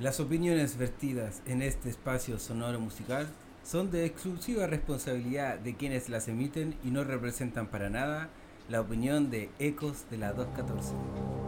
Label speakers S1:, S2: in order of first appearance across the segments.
S1: Las opiniones vertidas en este espacio sonoro musical son de exclusiva responsabilidad de quienes las emiten y no representan para nada la opinión de Ecos de la 214.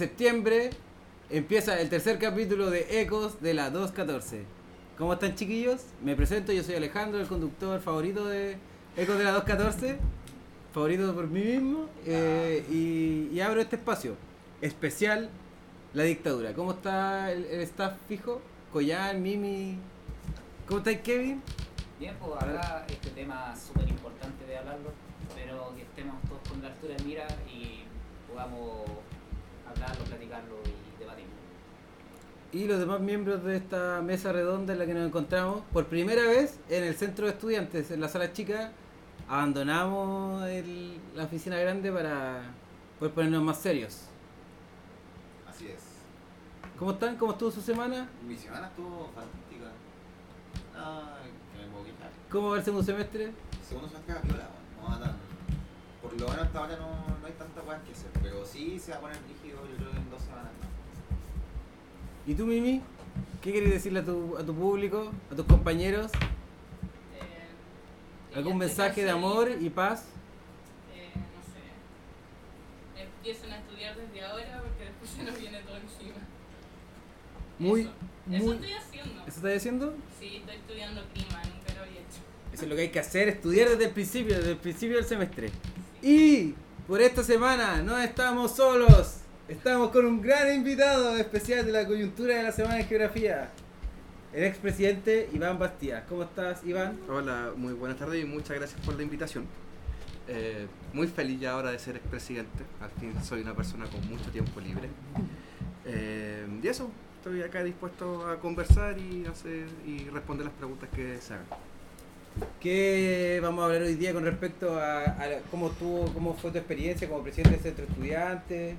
S1: Septiembre empieza el tercer capítulo de Ecos de la 214. ¿Cómo están chiquillos? Me presento, yo soy Alejandro, el conductor favorito de Ecos de la 214, favorito por mí mismo, eh, y, abro este espacio especial, la dictadura. ¿Cómo está el, staff fijo? Collán, Mimi, ¿cómo estáis Kevin?
S2: Bien, pues acá este tema súper importante de hablarlo, pero que estemos todos con la altura de mira y podamos platicarlo y debatirlo.
S1: y los demás miembros de esta mesa redonda en la que nos encontramos por primera vez en el centro de estudiantes, en la sala chica, abandonamos el- la oficina grande para poder ponernos más serios.
S3: Así es.
S1: ¿Cómo están? ¿Cómo estuvo su semana?
S3: Mi semana estuvo fantástica. Ay, que me puedo quejar.
S1: ¿Cómo va el segundo semestre?
S3: El segundo semestre va piola, no va tan. Por lo menos hasta ahora no, no hay tanta weá que hacer, pero sí se va a poner rígido yo creo que en dos semanas más.
S1: ¿Y tú, Mimi? ¿Qué quieres decirle a tu, a tu público, a tus compañeros?
S4: Eh,
S1: ¿Algún
S4: ya
S1: mensaje de amor y paz?
S4: Eh, no sé. Empiecen a estudiar desde ahora porque después se nos viene todo encima.
S1: Muy,
S4: Eso. Eso
S5: muy...
S4: estoy haciendo.
S5: ¿Eso estás haciendo?
S4: Sí, estoy estudiando clima, nunca lo había hecho.
S5: Eso es lo que hay que hacer, estudiar desde el principio, desde el principio del semestre. Y por esta semana no estamos solos. Estamos con un gran invitado especial de la coyuntura de la semana de geografía. El expresidente Iván Bastías. ¿Cómo estás, Iván?
S6: Hola, muy buenas tardes y muchas gracias por la invitación. Eh, muy feliz ya ahora de ser expresidente. Al fin soy una persona con mucho tiempo libre. Eh, y eso, estoy acá dispuesto a conversar y, hacer, y responder las preguntas que se hagan.
S5: ¿Qué vamos a hablar hoy día con respecto a, cómo, tuvo, cómo fue tu experiencia como presidente del centro estudiante?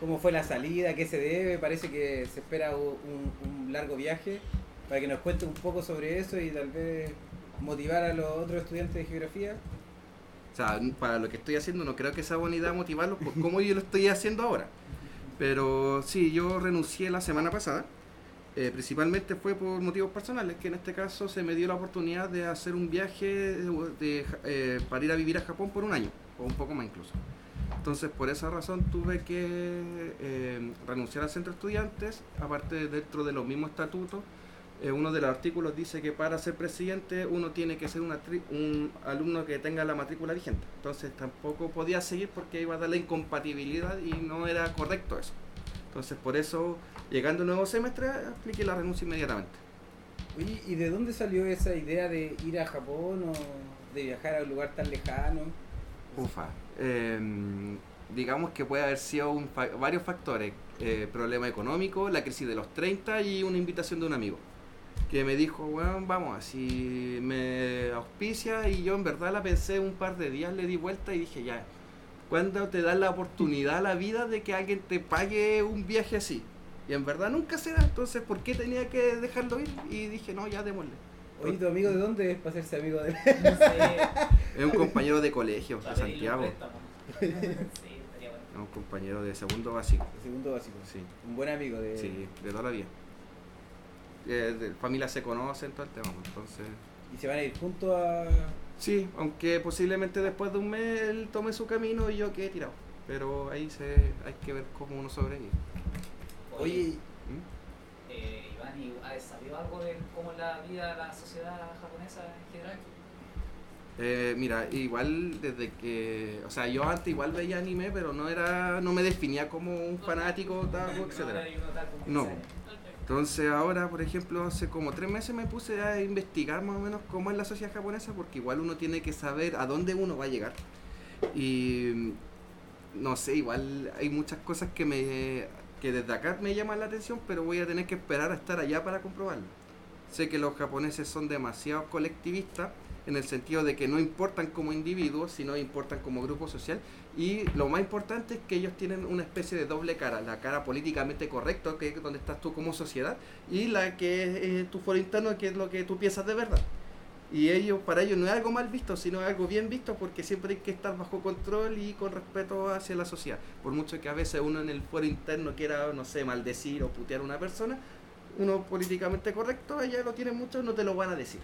S5: ¿Cómo fue la salida? ¿A qué se debe? Parece que se espera un largo viaje para que nos cuente un poco sobre eso y tal vez motivar a los otros estudiantes de geografía.
S6: O sea, para lo que estoy haciendo no creo que sea buena idea motivarlos por cómo yo lo estoy haciendo ahora. Pero sí, yo renuncié la semana pasada. Eh, principalmente fue por motivos personales, que en este caso se me dio la oportunidad de hacer un viaje de, eh, para ir a vivir a Japón por un año, o un poco más incluso. Entonces, por esa razón tuve que eh, renunciar al centro de estudiantes, aparte dentro de los mismos estatutos. uno de los artículos dice que para ser presidente uno tiene que ser un alumno que tenga la matrícula vigente. Entonces tampoco podía seguir porque iba a dar la incompatibilidad y no era correcto eso. Entonces por eso, llegando el nuevo semestre, apliqué la renuncia inmediatamente.
S5: Oye, ¿y de dónde salió esa idea de ir a Japón o de viajar a un lugar tan lejano?
S6: Ufa. em, digamos que puede haber sido un fa- varios factores. Eh, problema económico, la crisis de los 30 y una invitación de un amigo. Que me dijo, bueno, vamos, así me auspicia y yo en verdad la pensé un par de días, le di vuelta y dije, ya, ¿cuándo te da la oportunidad a la vida de que alguien te pague un viaje así? Y en verdad nunca se da, entonces ¿por qué tenía que dejarlo ir? Y dije, no, ya démosle.
S5: Oye, ¿tu amigo de dónde es para hacerse amigo de él?
S2: No sé.
S6: Es un compañero de colegio, de Santiago.
S2: Sí, estaría bueno.
S6: Es un compañero de segundo básico.
S5: El segundo básico.
S6: Sí.
S5: Un buen amigo de...
S6: Sí, de toda la vida. Eh, de familia se conocen, todo el tema, pues, entonces...
S5: Y se van a ir juntos a...
S6: Sí, aunque posiblemente después de un mes él tome su camino y yo quede tirado. Pero ahí se hay que ver cómo uno sobrevive.
S5: Oye,
S6: ¿Mm?
S2: eh, Iván, ¿y ¿has sabido algo de cómo es la vida de la sociedad japonesa en general?
S6: Eh, mira, igual desde que... O sea, yo antes igual veía anime, pero no era no me definía como un fanático, otaku, etcétera. No. Entonces ahora, por ejemplo, hace como tres meses me puse a investigar más o menos cómo es la sociedad japonesa, porque igual uno tiene que saber a dónde uno va a llegar. Y no sé, igual hay muchas cosas que me que desde acá me llaman la atención, pero voy a tener que esperar a estar allá para comprobarlo. Sé que los japoneses son demasiado colectivistas en el sentido de que no importan como individuos, sino importan como grupo social. Y lo más importante es que ellos tienen una especie de doble cara, la cara políticamente correcta, que es donde estás tú como sociedad, y la que es tu foro interno, que es lo que tú piensas de verdad. Y ellos, para ellos no es algo mal visto, sino algo bien visto, porque siempre hay que estar bajo control y con respeto hacia la sociedad. Por mucho que a veces uno en el foro interno quiera, no sé, maldecir o putear a una persona, uno políticamente correcto, allá lo tienen muchos, no te lo van a decir.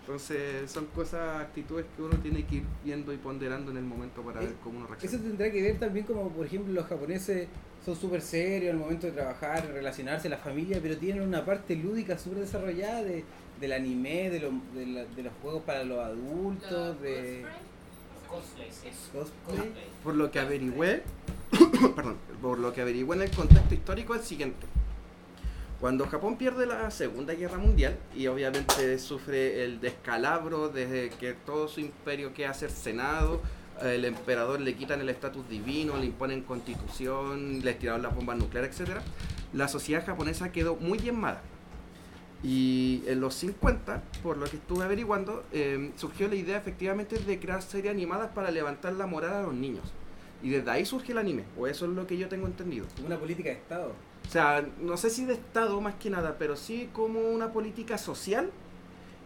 S6: Entonces son cosas, actitudes que uno tiene que ir viendo y ponderando en el momento para
S5: Eh,
S6: ver cómo uno
S5: eso
S6: reacciona.
S5: tendrá que ver también como, por ejemplo, los japoneses son súper serios al momento de trabajar, relacionarse, la familia, pero tienen una parte lúdica súper desarrollada de, del anime, de, lo- de, la- de los juegos para los adultos, de
S2: Cosplay, sí.
S5: cosplay.
S2: Cosplay.
S6: Por lo que averigüé, perdón, por lo que averigüé en el contexto histórico es el siguiente. Cuando Japón pierde la Segunda Guerra Mundial y obviamente sufre el descalabro desde que todo su imperio queda cercenado, el emperador le quitan el estatus divino, le imponen constitución, le tiraron las bombas nucleares, etc. La sociedad japonesa quedó muy diezmada. Y en los 50, por lo que estuve averiguando, eh, surgió la idea efectivamente de crear series animadas para levantar la moral a los niños. Y desde ahí surge el anime, o eso es lo que yo tengo entendido.
S5: Una política de Estado.
S6: O sea, no sé si de Estado más que nada, pero sí como una política social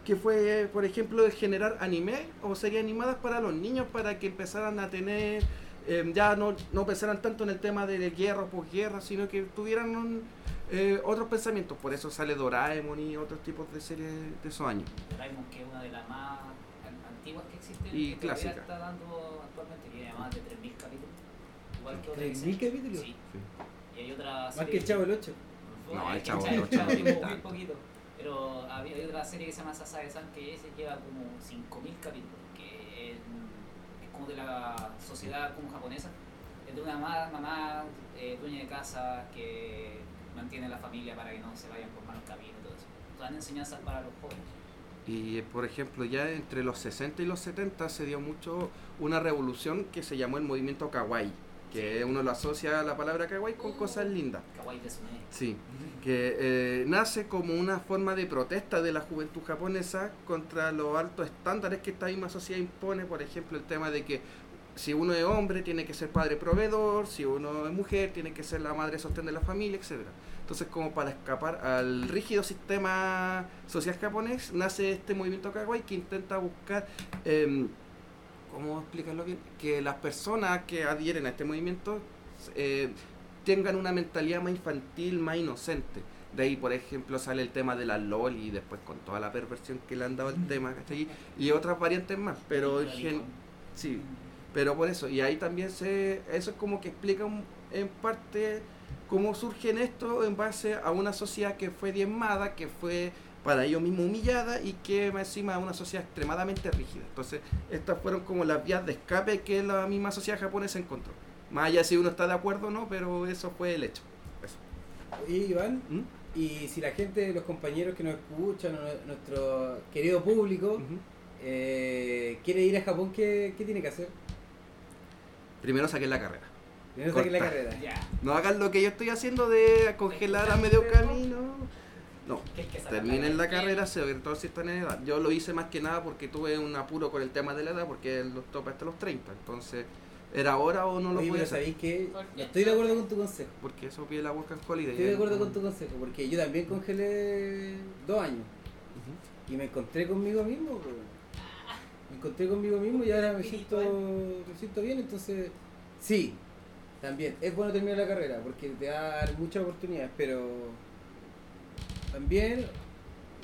S6: que fue, por ejemplo, de generar anime o series animadas para los niños para que empezaran a tener, eh, ya no, no pensaran tanto en el tema de guerra o posguerra, sino que tuvieran un, eh, otros pensamientos. Por eso sale Doraemon y otros tipos de series de esos años.
S2: Doraemon, que es una de las más an- antiguas que existen
S6: Y
S2: que
S6: clásica.
S2: está dando actualmente, tiene más de 3.000 capítulos. Igual que otra
S5: 3.000
S2: serie.
S5: capítulos?
S2: Sí. Y hay otra
S5: Más
S2: serie
S5: que el Chavo el 8.
S6: No, el chavo,
S2: el
S6: el
S2: chavo
S6: chavo,
S2: tiene
S6: tanto.
S2: muy poquito. Pero había, hay otra serie que se llama Sasae-san que ese lleva como 5.000 capítulos, que es, es como de la sociedad como japonesa. Es de una mamá, mamá eh, dueña de casa que mantiene a la familia para que no se vayan por malos caminos y todo eso. Dan enseñanzas para los jóvenes.
S6: Y por ejemplo, ya entre los 60 y los 70 se dio mucho una revolución que se llamó el movimiento kawaii, que uno lo asocia a la palabra kawaii con cosas lindas.
S2: Kawaii.
S6: Sí, que eh, nace como una forma de protesta de la juventud japonesa contra los altos estándares que esta misma sociedad impone, por ejemplo, el tema de que si uno es hombre tiene que ser padre proveedor, si uno es mujer tiene que ser la madre sostén de la familia, etcétera. Entonces, como para escapar al rígido sistema social japonés, nace este movimiento kawaii que intenta buscar, em, ¿cómo explicarlo bien? Que las personas que adhieren a este movimiento eh, tengan una mentalidad más infantil, más inocente. De ahí, por ejemplo, sale el tema de la LOL y después con toda la perversión que le han dado el tema, ¿cachai? Y otras variantes más, pero gen- sí, pero por eso, y ahí también se, eso es como que explica un- en parte cómo surgen esto en base a una sociedad que fue diezmada, que fue para ellos mismos humillada y que encima es una sociedad extremadamente rígida. Entonces, estas fueron como las vías de escape que la misma sociedad japonesa encontró. Más allá si uno está de acuerdo o no, pero eso fue el hecho. Eso.
S5: Oye, Iván,
S6: ¿Mm?
S5: y si la gente, los compañeros que nos escuchan, nuestro querido público, eh, quiere ir a Japón, ¿qué, qué tiene que hacer?
S6: Primero saquen la carrera.
S5: Primero saquen la carrera.
S2: Ya.
S6: No hagan lo que yo estoy haciendo de congelar a medio camino. No, terminen la
S2: carrera.
S6: carrera, sobre todo si están en edad. Yo lo hice más que nada porque tuve un apuro con el tema de la edad, porque los topa hasta los 30. Entonces, ¿era ahora o no lo
S5: Oye,
S6: podía
S5: pero sabéis que estoy de acuerdo con tu consejo.
S6: Porque eso pide la Work Holiday.
S5: Estoy de acuerdo con tu consejo, porque yo también congelé dos años y me encontré conmigo mismo. Me encontré conmigo mismo y ahora me siento, me siento bien, entonces sí, también es bueno terminar la carrera porque te da muchas oportunidades, pero también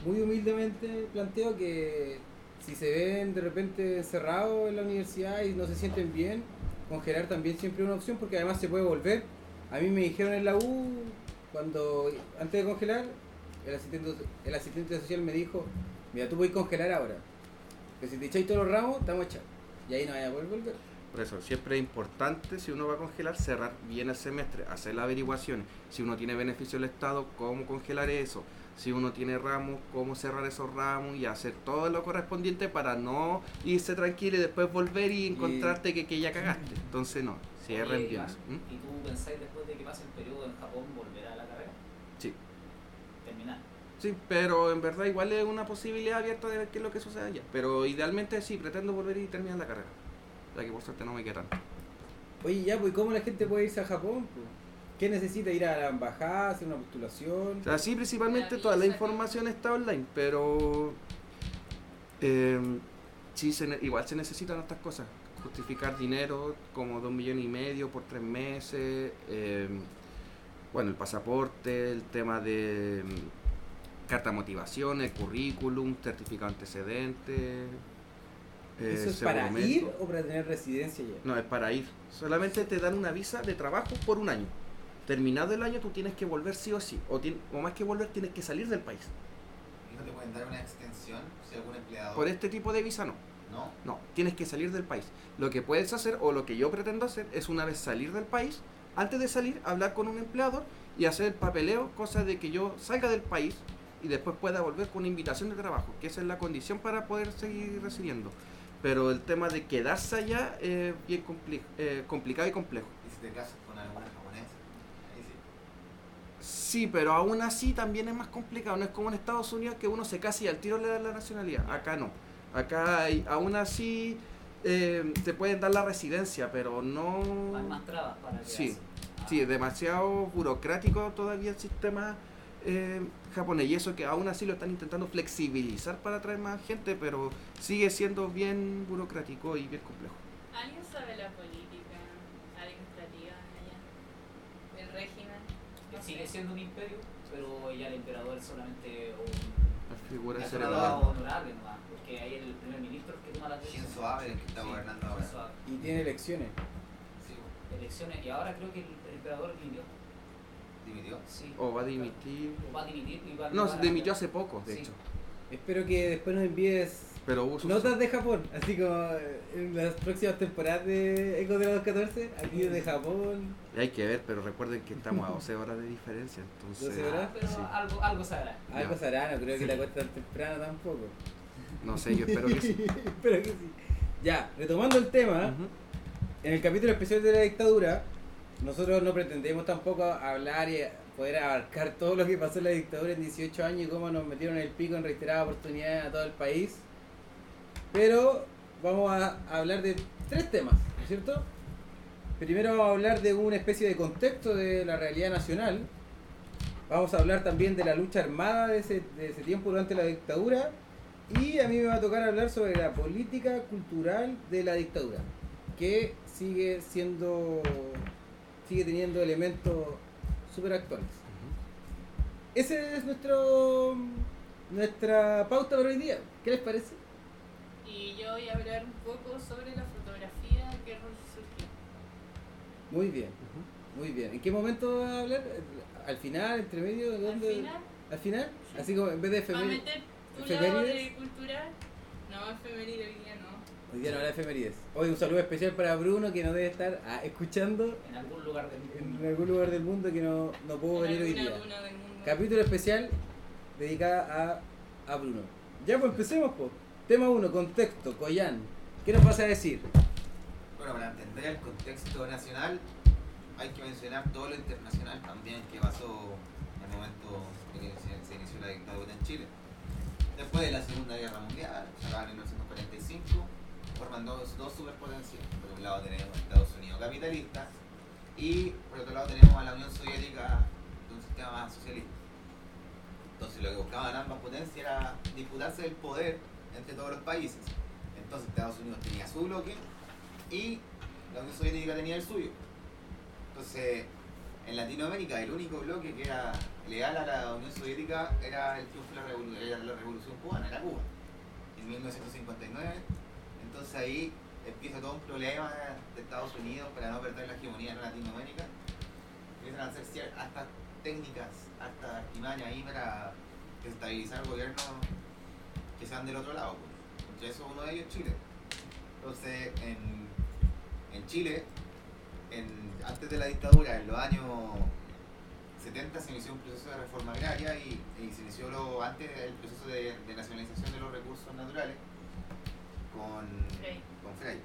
S5: muy humildemente planteo que si se ven de repente encerrados en la universidad y no se sienten bien, congelar también siempre es una opción porque además se puede volver. A mí me dijeron en la U, cuando antes de congelar, el asistente, el asistente social me dijo, mira, tú puedes congelar ahora, pero si te echáis todos los ramos, a echar. Y ahí no vaya a poder volver.
S6: Por eso, siempre es importante, si uno va a congelar, cerrar bien el semestre, hacer las averiguaciones. Si uno tiene beneficio del Estado, cómo congelar eso. Si uno tiene ramos, cómo cerrar esos ramos y hacer todo lo correspondiente para no irse tranquilo y después volver y encontrarte que, que ya cagaste. Entonces, no, cierren bien. ¿Mm?
S2: ¿Y tú pensáis después de que pase el periodo en Japón volver a la carrera?
S6: Sí.
S2: Terminar.
S6: Sí, pero en verdad igual es una posibilidad abierta de ver qué es lo que sucede allá. Pero idealmente sí, pretendo volver y terminar la carrera. Ya que por suerte no me queda tanto.
S5: Oye, ya, pues ¿cómo la gente puede irse a Japón? pues? ¿Qué necesita? ¿Ir a la embajada, hacer una postulación?
S6: O sea, sí, principalmente
S4: La
S6: toda la información está online, pero eh, sí, se ne- igual se necesitan estas cosas. Justificar dinero como dos millones y medio por tres meses, eh, bueno, el pasaporte, el tema de mm, carta de motivación, el currículum, certificado antecedente. eh,
S5: ¿Eso es para ir o para tener residencia ya?
S6: No, es para ir. Solamente te dan una visa de trabajo por un año. Terminado el año, tú tienes que volver sí o sí. O, tien- o más que volver, tienes que salir del país.
S3: ¿Y no te pueden dar una extensión si algún empleador?
S6: Por este tipo de visa no.
S3: No.
S6: No, tienes que salir del país. Lo que puedes hacer, o lo que yo pretendo hacer, es una vez salir del país, antes de salir, hablar con un empleador y hacer el papeleo, cosa de que yo salga del país y después pueda volver con una invitación de trabajo, que esa es la condición para poder seguir residiendo. Pero el tema de quedarse allá es bien compli- eh, complicado y complejo.
S3: ¿Y si te casas con alguna sí.
S6: Pero aún así también es más complicado. No es como en Estados Unidos que uno se casa y al tiro le dan la nacionalidad. Acá no. Acá hay- aún así eh, te pueden dar la residencia, pero no...
S2: Hay más trabas para
S6: Sí,
S2: Ah,
S6: Sí, es demasiado burocrático todavía el sistema eh, japonés. Y eso que aún así lo están intentando flexibilizar para traer más gente, pero sigue siendo bien burocrático y bien complejo.
S4: ¿Alguien sabe la política administrativa allá? ¿El régimen? No
S2: Sigue siendo un imperio, pero ya el emperador es solamente un
S6: La figura
S2: un
S6: cerebral.
S2: emperador honorable nomás, porque ahí el primer ministro que toma las decisiones.
S3: Abe, el que está
S2: Sí,
S3: gobernando ahora.
S5: Y tiene elecciones.
S3: Sí,
S2: Elecciones, y ahora creo que el, el emperador rindió.
S3: ¿Dimitió?
S2: Sí.
S6: O va a dimitir.
S2: O va a dimitir y va
S6: No, dimitió hace poco, de
S2: Sí.
S6: hecho.
S5: Espero que después nos envíes
S6: Pero
S5: notas de Japón, así como en las próximas temporadas de Eco de la 214, aquí de Japón.
S6: Hay que ver, pero recuerden que estamos a 12 horas de diferencia, entonces...
S5: 12 horas.
S2: Pero
S6: Sí.
S2: algo, algo sabrá.
S5: Algo
S6: Ya.
S5: será, no creo que la cuesta tan temprano tampoco.
S6: No sé, yo espero que sí.
S5: Espero que sí. Ya, retomando el tema, en el capítulo especial de la dictadura, nosotros no pretendemos tampoco hablar y poder abarcar todo lo que pasó en la dictadura en 18 años y cómo nos metieron el pico en reiteradas oportunidades a todo el país. Pero vamos a hablar de tres temas, ¿no es cierto? Primero vamos a hablar de una especie de contexto de la realidad nacional. Vamos a hablar también de la lucha armada de ese, de ese tiempo durante la dictadura. Y a mí me va a tocar hablar sobre la política cultural de la dictadura, que sigue siendo, sigue teniendo elementos súper actuales. Esa es nuestro, nuestra pauta para hoy día. ¿Qué les parece?
S4: Y yo voy a hablar un poco sobre la fotografía que surgió.
S5: Muy bien, muy bien. ¿En qué momento va a hablar? ¿Al final? ¿Entre medio?
S4: Al
S5: ¿Dónde?
S4: final,
S5: ¿Al final? Así como en vez de
S4: ¿va a
S5: efemérides.
S4: meter tu lado
S5: ¿Efemérides?
S4: de cultural? No, efeméride hoy día no.
S5: Hoy día no habrá efemérides. Hoy un saludo especial para Bruno que nos debe estar ah, escuchando
S2: En algún lugar del
S5: en
S2: mundo.
S5: algún lugar del mundo que no, no pudo
S4: En
S5: venir hoy día.
S4: luna del mundo.
S5: Capítulo especial dedicado a, a Bruno. Ya pues empecemos pues. Tema 1, contexto, Coyán. ¿Qué nos vas a decir?
S3: Bueno, para entender el contexto nacional hay que mencionar todo lo internacional también que pasó en el momento en que se, inició la dictadura en Chile. Después de la Segunda Guerra Mundial, acaba en 1945, forman dos, dos superpotencias. Por un lado tenemos Estados Unidos capitalista y por otro lado tenemos a la Unión Soviética de un sistema más socialista. Entonces lo que buscaban ambas potencias era disputarse el poder entre todos los países. Entonces Estados Unidos tenía su bloque y la Unión Soviética tenía el suyo. Entonces, en Latinoamérica el único bloque que era leal a la Unión Soviética era el triunfo de la, Revolución Cubana, era Cuba, en 1959. Entonces ahí empieza todo un problema de Estados Unidos para no perder la hegemonía en Latinoamérica. Empiezan a hacer cier- hasta técnicas, hasta artimañas ahí para desestabilizar gobiernos que sean del otro lado. pues. Entre eso uno de ellos es Chile. Entonces, en, en Chile, en- antes de la dictadura, en los años 70 se inició un proceso de reforma agraria y, y se inició lo, antes el proceso de, de nacionalización de los recursos naturales con
S4: Frei.
S3: con Frey.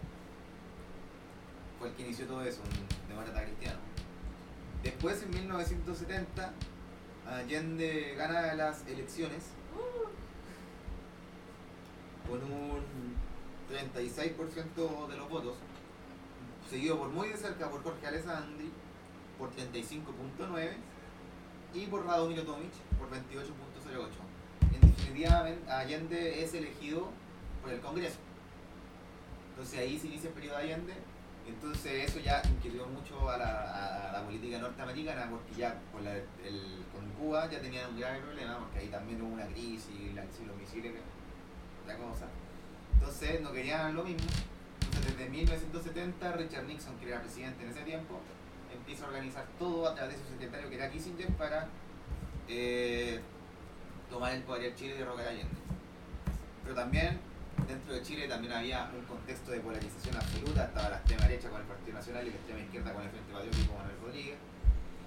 S3: Fue el que inició todo eso, un demócrata cristiano. Después, en 1970, Allende gana las elecciones con un 36% de los votos, seguido por muy de cerca por Jorge Alessandri por 35.9 y por Radomiro Tomic por 28.08. En definitiva, Allende es elegido por el Congreso. Entonces ahí se inicia el periodo de Allende. Entonces eso ya inquirió mucho a la, a la política norteamericana porque ya con, el- con Cuba ya tenían un grave problema porque ahí también hubo una crisis, la los misiles, la cosa. Entonces no querían lo mismo. Entonces desde 1970 Richard Nixon, que era presidente en ese tiempo, empieza a organizar todo a través de su secretario que era Kissinger para eh, tomar el poder en Chile y derrocar a Allende. Pero también dentro de Chile también había un contexto de polarización absoluta, estaba la extrema derecha con el Partido Nacional y la extrema izquierda con el Frente Patriótico con Manuel Rodríguez.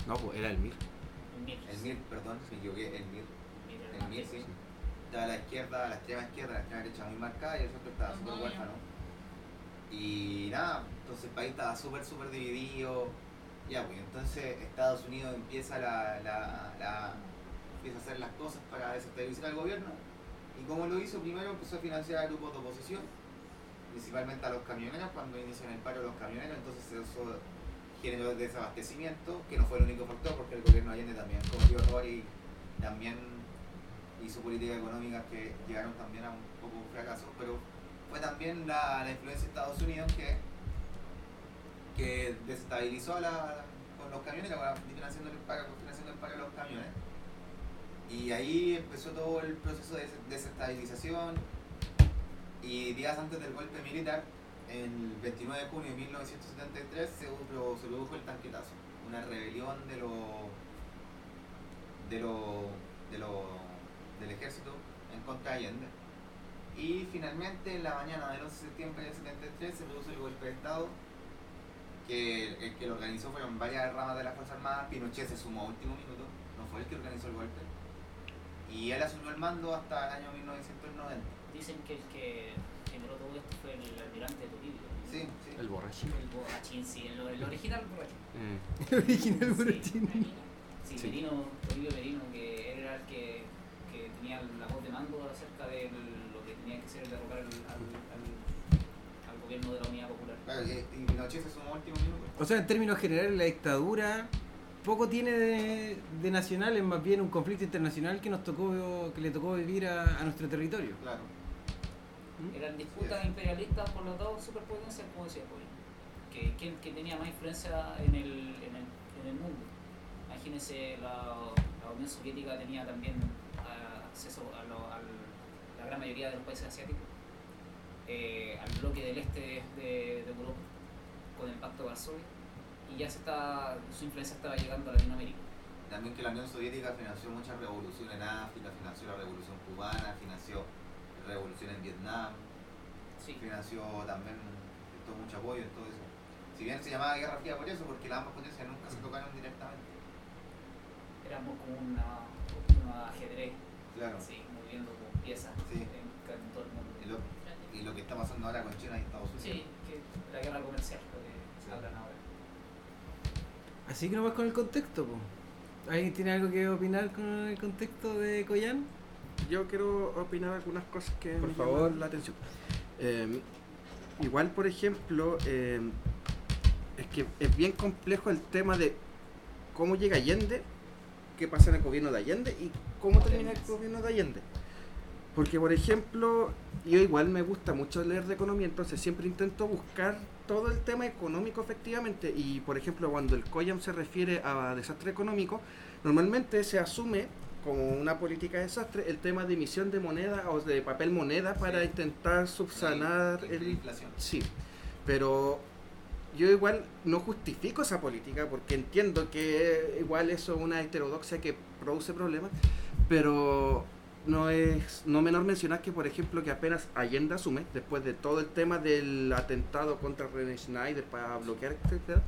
S6: No, pues era el MIR.
S3: El MIR, perdón, me equivoqué, el MIR. El MIR, sí. Estaba la izquierda, la extrema izquierda, la extrema derecha muy marcada y el centro estaba súper huérfano. Y nada, entonces el país estaba súper, súper dividido. Ya, pues entonces Estados Unidos empieza, la, la, la- empieza a hacer las cosas para desestabilizar al gobierno. Y como lo hizo, primero empezó a financiar a grupos de oposición, principalmente a los camioneros, cuando inician el paro de los camioneros, entonces eso generó desabastecimiento, que no fue el único factor, porque el gobierno de Allende también cometió errores y también hizo políticas económicas que llegaron también a un poco un fracaso, pero fue también la, la influencia de Estados Unidos que, que desestabilizó a la, con los camiones, ahora financiando el paro, financiando el paro de los camiones. Y ahí empezó todo el proceso de des- desestabilización. Y días antes del golpe militar, el 29 de junio de 1973, se, pro- se produjo el tanquetazo, una rebelión de los, de lo, de lo, del ejército en contra de Allende. Y finalmente, en la mañana del 11 de septiembre del 73, se produjo el golpe de Estado, que el que lo organizó fueron varias ramas de las Fuerzas Armadas. Pinochet se sumó a último minuto, no fue el que organizó el golpe. Y él asumió el mando hasta el año 1990.
S2: Dicen que el que generó todo esto fue el almirante Toribio.
S3: Sí, sí.
S6: El borrachín.
S2: El borrachín, sí, el, el original borrachín.
S6: Eh,
S5: El original
S2: Sí.
S5: Borrachín.
S2: Sí,
S6: Sí.
S2: Merino, Toribio Merino, que él era el que tenía la voz de mando acerca de lo que tenía que ser el derrocar al, al, al, al gobierno de la Unidad Popular.
S3: Claro, y, Pinochet se sumó último minuto.
S5: O sea, en términos generales, la dictadura poco tiene de, de nacional, es más bien un conflicto internacional que nos tocó, que le tocó vivir a, a nuestro territorio.
S3: Claro.
S2: Eran disputas imperialistas por las dos superpotencias, como decía Poli. Que, ¿quién, quién tenía más influencia en el, en el, en el mundo? Imagínense, la, la Unión Soviética tenía también acceso a, lo- al- la gran mayoría de los países asiáticos, eh, al bloque del este de, de Europa, con el Pacto de Varsovia, y ya se está, su influencia estaba llegando a Latinoamérica.
S3: También que la Unión Soviética financió muchas revoluciones en África, financió la revolución cubana, financió la revolución en Vietnam,
S2: Sí,
S3: financió también prestó mucho apoyo en todo eso. Si bien se llamaba Guerra Fría por eso, porque las ambas potencias nunca se tocaron directamente.
S2: éramos como una ajedrez,
S3: Claro.
S2: así, moviendo como piezas
S3: Sí.
S2: en, en todo el mundo.
S3: Y lo, y lo que está pasando ahora con China y Estados Unidos.
S2: Sí, que la guerra comercial, lo que
S3: Sí.
S2: hablan ahora.
S5: Así que nomás con el contexto. po. ¿Alguien tiene algo que opinar con el contexto de Coyan?
S6: yo quiero opinar algunas cosas que
S5: Por
S6: me
S5: favor.
S6: llaman la atención. Eh, igual, por ejemplo, eh, es que es bien complejo el tema de cómo llega Allende, qué pasa en el gobierno de Allende y cómo termina el gobierno de Allende. Porque, por ejemplo, yo igual me gusta mucho leer de economía, entonces siempre intento buscar todo el tema económico efectivamente. Y, por ejemplo, cuando el COYAM se refiere a desastre económico, normalmente se asume como una política de desastre el tema de emisión de moneda o de papel moneda para
S3: Sí.
S6: intentar subsanar
S3: La
S6: el...
S3: inflación.
S6: Sí, pero yo igual no justifico esa política porque entiendo que igual eso es una heterodoxia que produce problemas, pero no es no menor mencionar que por ejemplo que apenas Allende asume después de todo el tema del atentado contra René Schneider para bloquear etcétera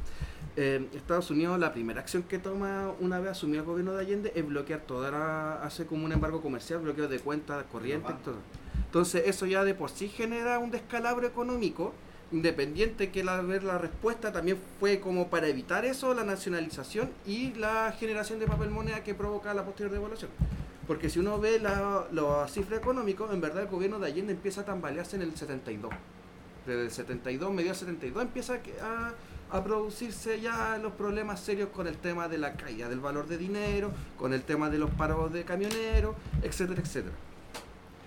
S6: eh, Estados Unidos la primera acción que toma una vez asumió el gobierno de Allende es bloquear todo era hace como un embargo comercial bloqueo de cuentas corrientes todo. Entonces eso ya de por sí genera un descalabro económico independiente que la ver la respuesta también fue como para evitar eso la nacionalización y la generación de papel moneda que provoca la posterior devaluación porque si uno ve la, las cifras económicas, en verdad el gobierno de Allende empieza a tambalearse en el 72. Desde el 72, medio 72, empieza a, a producirse ya los problemas serios con el tema de la caída del valor de dinero, con el tema de los paros de camioneros, etcétera, etcétera.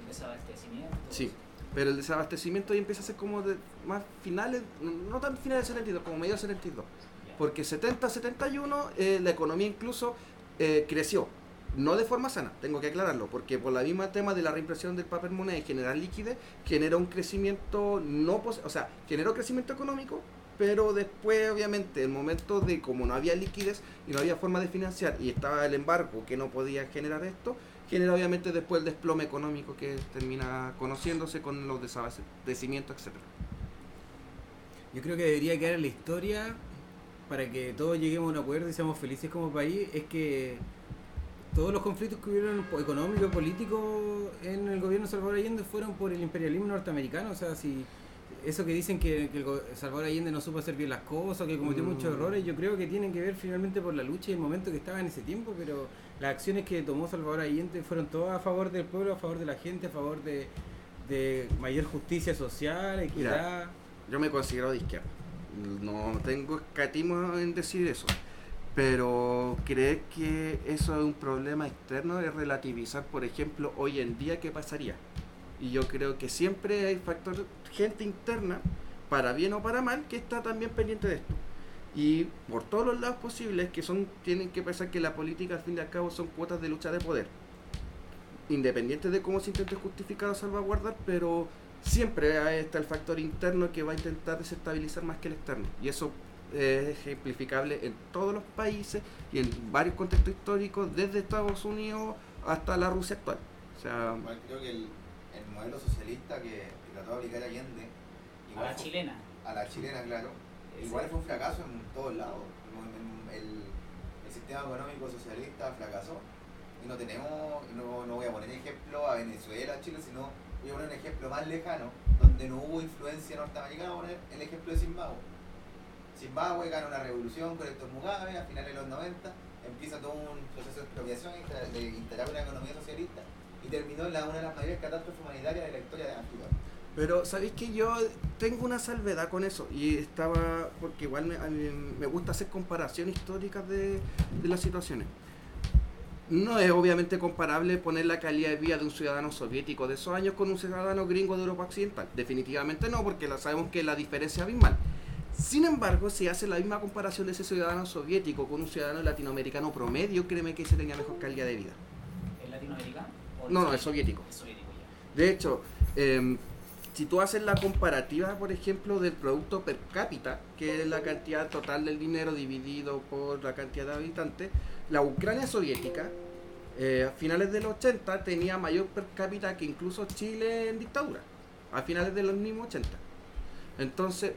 S2: El desabastecimiento.
S6: Sí, pero el desabastecimiento ya empieza a ser como de más finales, no tan finales del 72, como medio del 72.
S2: Ya.
S6: Porque 70-71 eh, la economía incluso eh, creció. No de forma sana, tengo que aclararlo, porque por la misma tema de la reimpresión del papel moneda y generar liquidez, genera un crecimiento no o sea, generó crecimiento económico, pero después obviamente el momento de como no había liquidez y no había forma de financiar y estaba el embargo que no podía generar esto, genera obviamente después el desplome económico que termina conociéndose con los desabastecimientos, etcétera.
S5: Yo creo que debería quedar en la historia para que todos lleguemos a un acuerdo y seamos felices como país. Es que todos los conflictos que hubieron económicos, políticos en el gobierno de Salvador Allende fueron por el imperialismo norteamericano. O sea, si eso que dicen que, que el Salvador Allende no supo hacer bien las cosas, que cometió
S6: Mm.
S5: muchos errores, yo creo que tienen que ver finalmente por la lucha y el momento que estaba en ese tiempo. Pero las acciones que tomó Salvador Allende fueron todas a favor del pueblo, a favor de la gente, a favor de, de mayor justicia social, equidad.
S6: Yo me considero de izquierda. No tengo escatismo en decir eso. Pero creer que eso es un problema externo es relativizar, por ejemplo, hoy en día qué pasaría. Y yo creo que siempre hay factor, gente interna, para bien o para mal, que está también pendiente de esto. Y por todos los lados posibles que son, tienen que pensar que la política al fin y al cabo son cuotas de lucha de poder. Independiente de cómo se intente justificar o salvaguardar, pero siempre está el factor interno que va a intentar desestabilizar más que el externo. Y eso es ejemplificable en todos los países y en varios contextos históricos, desde Estados Unidos hasta la Rusia actual. O sea,
S3: Igual creo que el, el modelo socialista que, trató de aplicar Allende,
S2: A
S3: igual
S2: la
S3: fue-
S2: chilena.
S3: a la chilena, claro,
S2: Ese-
S3: igual fue un fracaso en todos lados. El, el- el sistema económico socialista fracasó y no tenemos, no, no voy a poner ejemplo a Venezuela, Chile, sino voy a poner un ejemplo más lejano, donde no hubo influencia norteamericana, voy a poner el ejemplo de Zimbabue. Zimbabue gana una revolución con Héctor Mugabe a finales de los 90, empieza todo un proceso de expropiación de instalar una economía socialista y terminó en la, una de las mayores catástrofes humanitarias de la historia de África.
S6: Pero sabéis que yo tengo una salvedad con eso y estaba, porque igual me, me gusta hacer comparaciones históricas de, de las situaciones. No es obviamente comparable poner la calidad de vida de un ciudadano soviético de esos años con un ciudadano gringo de Europa Occidental. Definitivamente no, porque la, sabemos que la diferencia es abismal. Sin embargo, si hace la misma comparación de ese ciudadano soviético con un ciudadano latinoamericano promedio, créeme que ese tenía mejor calidad de vida.
S2: ¿El latinoamericano? ¿O
S6: No, no, el soviético.
S2: El soviético ya.
S6: De hecho, em, si tú haces la comparativa, por ejemplo, del producto per cápita, que es la cantidad total del dinero dividido por la cantidad de habitantes, la Ucrania soviética, eh, a finales de los 80, tenía mayor per cápita que incluso Chile en dictadura, a finales de los mismos 80. Entonces,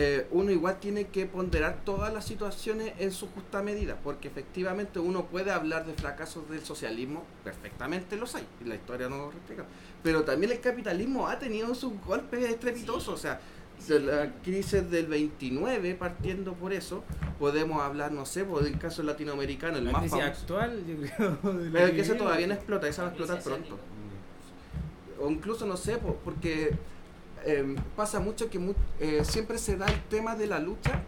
S6: eh, uno igual tiene que ponderar todas las situaciones en su justa medida, porque efectivamente uno puede hablar de fracasos del socialismo, perfectamente los hay, y la historia no lo refleja. Pero también el capitalismo ha tenido sus golpes estrepitosos, o sea, de la crisis del 29, partiendo por eso, podemos hablar, no sé, por el caso latinoamericano, el
S5: La
S6: más
S5: crisis
S6: famoso.
S5: actual, yo creo. de
S6: Pero que ese
S5: vivimos.
S6: todavía no explota, esa va a explotar pronto o incluso no sé, po- porque eh, pasa mucho que mu- eh, siempre se da el tema de la lucha,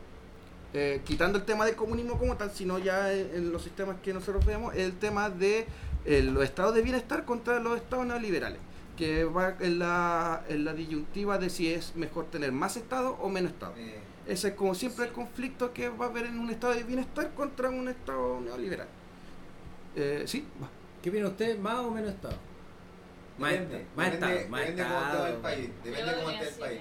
S6: eh, quitando el tema del comunismo como tal, sino ya en, en los sistemas que nosotros vemos, el tema de eh, los estados de bienestar contra los estados neoliberales, que va en la, en la disyuntiva de si es mejor tener más estado o menos estado.
S3: Eh,
S6: Ese es como siempre el conflicto que va a haber en un estado de bienestar contra un estado neoliberal. Eh, sí, va.
S5: ¿Qué opina usted? ¿Más o menos Estado? Más
S3: depende,
S5: Estado, más
S3: depende,
S5: Estado, más
S3: depende cómo esté el país, depende cómo esté el país.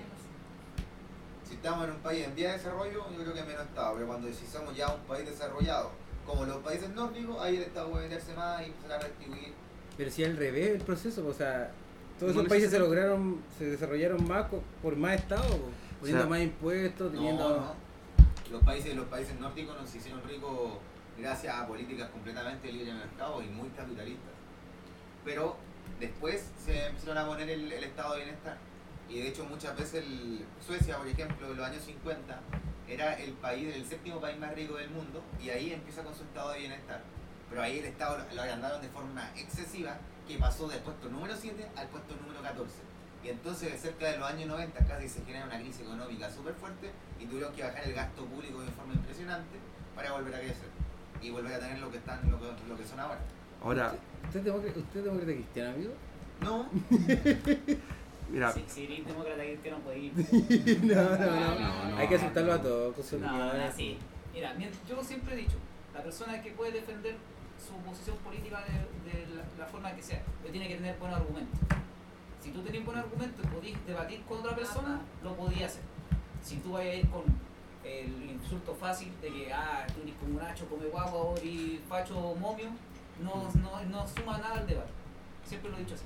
S3: Si estamos en un país en vía de desarrollo, yo creo que menos Estado, pero cuando si somos ya un país desarrollado, como los países nórdicos, ahí el Estado puede meterse más y empezar a restituir.
S5: Pero si al revés el proceso, o sea, todos esos países se lograron, se desarrollaron más por más Estado, po, poniendo
S6: O sea,
S5: más impuestos, teniendo...
S3: No, no. Los países, los países nórdicos nos hicieron ricos gracias a políticas completamente de libre mercado y muy capitalistas. Pero después se empezaron a poner el, estado de bienestar. Y de hecho muchas veces el- Suecia, por ejemplo, en los años 50, era el país, el séptimo país más rico del mundo y ahí empieza con su estado de bienestar. Pero ahí el estado lo- lo agrandaron de forma excesiva que pasó del puesto número 7 al puesto número 14. Y entonces cerca de los años 90 casi se genera una crisis económica súper fuerte y tuvieron que bajar el gasto público de forma impresionante para volver a crecer y volver a tener lo que están lo que, lo que son ahora.
S6: Ahora,
S5: ¿Usted es demócrata, usted es demócrata cristiano, amigo?
S3: No,
S6: mira,
S2: Si, si eres demócrata cristiano, podés ir.
S5: no, no, no,
S6: no, no.
S5: Hay que aceptarlo a todos.
S2: No, no, sí. Mira, yo siempre he dicho, la persona que puede defender su posición política de, de la, la forma que sea, pero tiene que tener buenos argumentos. Si tú tenés buenos argumentos y podís debatir con otra persona, lo podías hacer. Si tú vas a ir con el insulto fácil de que, ah, tú eres como un hacho, come guagua, o eres facho momio, no, no, no suma nada al debate. Siempre lo he dicho así.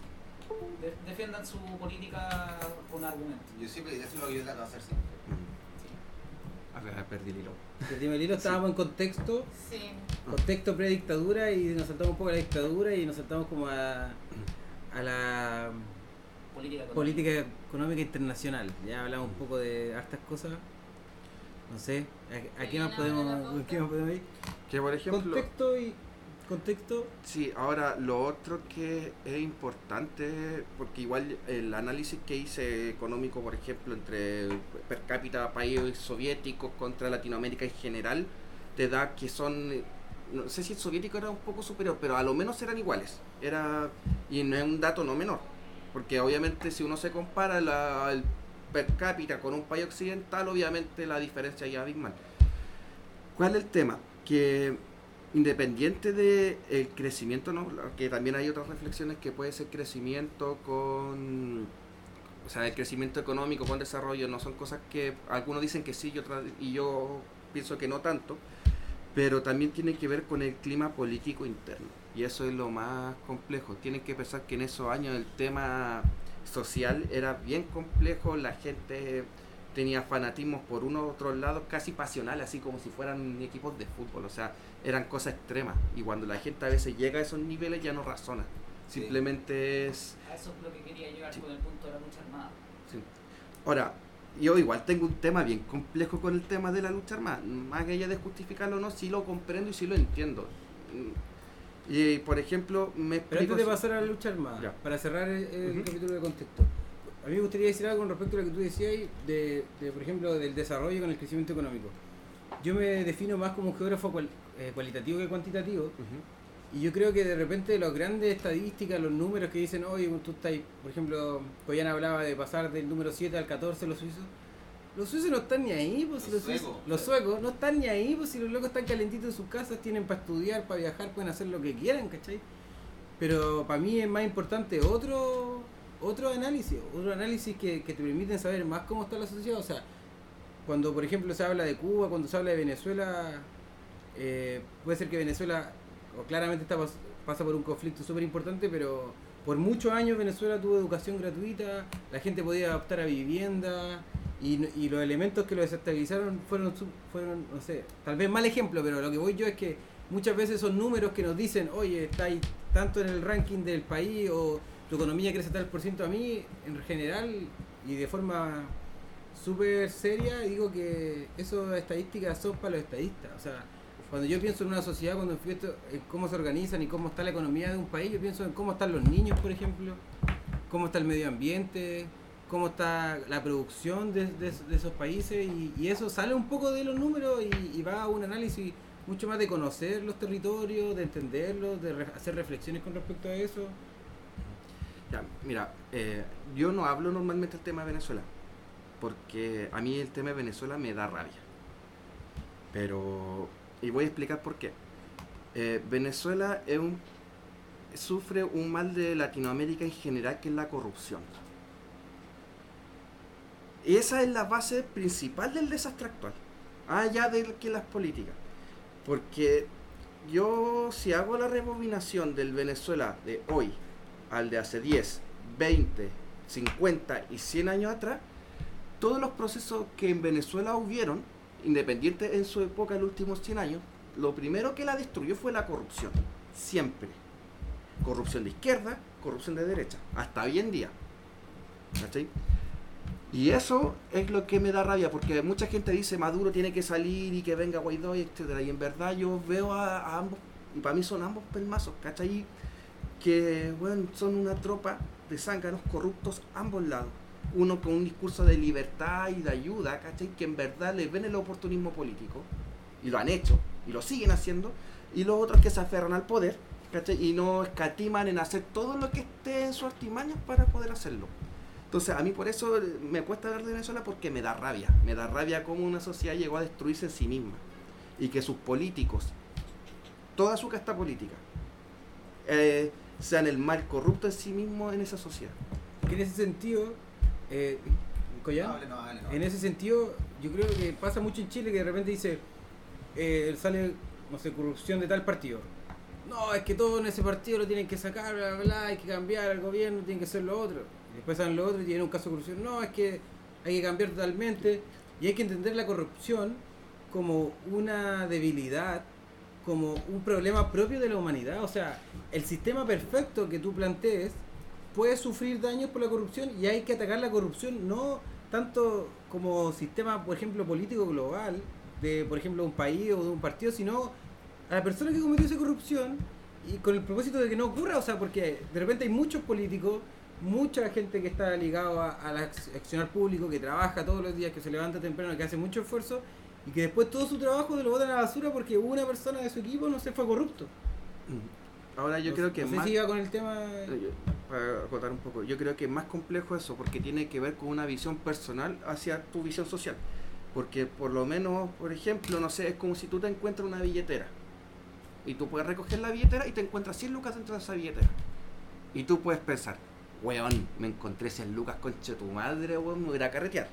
S2: De- defiendan su política con argumentos.
S3: yo siempre eso es lo que yo trato de hacer siempre.
S6: a ver, perdí el hilo.
S5: Perdimos el hilo, estábamos en contexto,
S4: Sí.
S5: contexto predictadura y nos saltamos un poco a la dictadura y nos saltamos como a, a la
S2: Política económica.
S5: política económica internacional. Ya hablamos un poco de hartas cosas. No sé, ¿a, a qué más podemos,
S4: la pauta.
S5: ¿a qué más podemos ir?
S6: Que por ejemplo,
S5: Contexto y contexto.
S6: sí, ahora lo otro que es importante, porque igual el análisis que hice económico, por ejemplo, entre per cápita países soviéticos contra Latinoamérica en general, te da que son, no sé si el soviético era un poco superior, pero a lo menos eran iguales. Era, y no es un dato no menor, porque obviamente si uno se compara la, per cápita con un país occidental, obviamente la diferencia ya es abismal. ¿Cuál es el tema? Que independiente del el crecimiento, ¿no? que también hay otras reflexiones que puede ser crecimiento con... O sea, el crecimiento económico con desarrollo no son cosas que algunos dicen que sí y, otras, y yo pienso que no tanto, pero también tiene que ver con el clima político interno. Y eso es lo más complejo. Tienen que pensar que en esos años el tema social era bien complejo, la gente tenía fanatismos por uno u otro lado casi pasionales, así como si fueran equipos de fútbol, o sea, eran cosas extremas. Y cuando la gente a veces llega a esos niveles ya no razona, simplemente es...
S2: A eso es lo que quería llegar con el punto de la lucha armada.
S6: Sí. Ahora, yo igual tengo un tema bien complejo con el tema de la lucha armada, más allá de justificarlo o no, sí lo comprendo y sí lo entiendo. Y por ejemplo, me
S5: Pero antes de pasar a la lucha armada, para cerrar el, capítulo de contexto, a mí me gustaría decir algo con respecto a lo que tú decías de, de, por ejemplo, del desarrollo con el crecimiento económico. Yo me defino más como un geógrafo eh, cualitativo que cuantitativo. Y yo creo que de repente las grandes estadísticas, los números que dicen, oye, tú estás, por ejemplo, Coyan hablaba de pasar del número 7 al 14 los suizos. Los suizos no están ni ahí, pues los, suecos, los suecos no están ni ahí, pues si los locos están calentitos en sus casas, tienen para estudiar, para viajar, pueden hacer lo que quieran, ¿cachai? Pero para mí es más importante otro otro análisis, otro análisis que, te permiten saber más cómo está la sociedad. O sea, cuando por ejemplo se habla de Cuba, cuando se habla de Venezuela, eh, puede ser que Venezuela o claramente está, pasa por un conflicto súper importante, pero por muchos años Venezuela tuvo educación gratuita, la gente podía optar a vivienda y, y los elementos que lo desestabilizaron fueron, fueron, no sé, tal vez mal ejemplo, pero lo que voy yo es que muchas veces son números que nos dicen, oye, estáis tanto en el ranking del país o tu economía crece tal por ciento, a mí en general y de forma súper seria digo que esas estadísticas son para los estadistas. O sea, cuando yo pienso en una sociedad, cuando pienso en cómo se organizan y cómo está la economía de un país, yo pienso en cómo están los niños, por ejemplo, cómo está el medio ambiente, cómo está la producción de, esos países y, eso sale un poco de los números y, y va a un análisis mucho más de conocer los territorios, de entenderlos, de hacer reflexiones con respecto a eso
S6: mira, eh, yo no hablo normalmente del tema de Venezuela, porque a mí el tema de Venezuela me da rabia. Pero, y voy a explicar por qué. Eh, Venezuela es un, sufre un mal de Latinoamérica en general que es la corrupción. Y esa es la base principal del desastre actual, allá de que las políticas. Porque yo si hago la rebobinación del Venezuela de hoy al de hace 10, 20, 50 y 100 años atrás, todos los procesos que en Venezuela hubieron, independiente en su época, en los últimos 100 años, lo primero que la destruyó fue la corrupción. Siempre. Corrupción de izquierda, corrupción de derecha. Hasta hoy en día. ¿Cachai? Y eso es lo que me da rabia, porque mucha gente dice Maduro tiene que salir y que venga Guaidó, etc. Y en verdad yo veo a, ambos, y para mí son ambos pelmazos, ¿cachai? que bueno, son una tropa de zánganos corruptos ambos lados. Uno con un discurso de libertad y de ayuda, ¿cachai? Que en verdad le ven el oportunismo político, y lo han hecho, y lo siguen haciendo, y los otros que se aferran al poder, ¿cachai? Y no escatiman en hacer todo lo que esté en su artimañas para poder hacerlo. Entonces, a mí por eso me cuesta hablar de Venezuela porque me da rabia. Me da rabia cómo una sociedad llegó a destruirse en sí misma. Y que sus políticos, toda su casta política, eh, sean el mal corrupto en sí mismo en esa sociedad.
S5: en ese sentido, eh, en ese sentido, yo creo que pasa mucho en Chile que de repente dice, eh, sale, no sé, corrupción de tal partido. No, es que todo en ese partido lo tienen que sacar, bla, bla, hay que cambiar al gobierno, tiene que ser lo otro. después salen lo otro y tienen un caso de corrupción. No, es que hay que cambiar totalmente. Y hay que entender la corrupción como una debilidad como un problema propio de la humanidad. O sea, el sistema perfecto que tú plantees puede sufrir daños por la corrupción y hay que atacar la corrupción no tanto como sistema, por ejemplo, político global, de, por ejemplo, un país o de un partido, sino a la persona que cometió esa corrupción y con el propósito de que no ocurra, o sea, porque de repente hay muchos políticos, mucha gente que está ligado a, a la accionar público, que trabaja todos los días, que se levanta temprano, que hace mucho esfuerzo y que después todo su trabajo se lo botan a la basura porque una persona de su equipo no se fue corrupto.
S6: Ahora yo creo que
S5: más... con el tema...
S6: Para acotar un poco, yo creo que es más complejo eso porque tiene que ver con una visión personal hacia tu visión social. Porque por lo menos, por ejemplo, no sé, es como si tú te encuentras una billetera y tú puedes recoger la billetera y te encuentras 100 lucas dentro de esa billetera. Y tú puedes pensar, weón, me encontré 100 lucas, concha tu madre, weón, me voy a carretear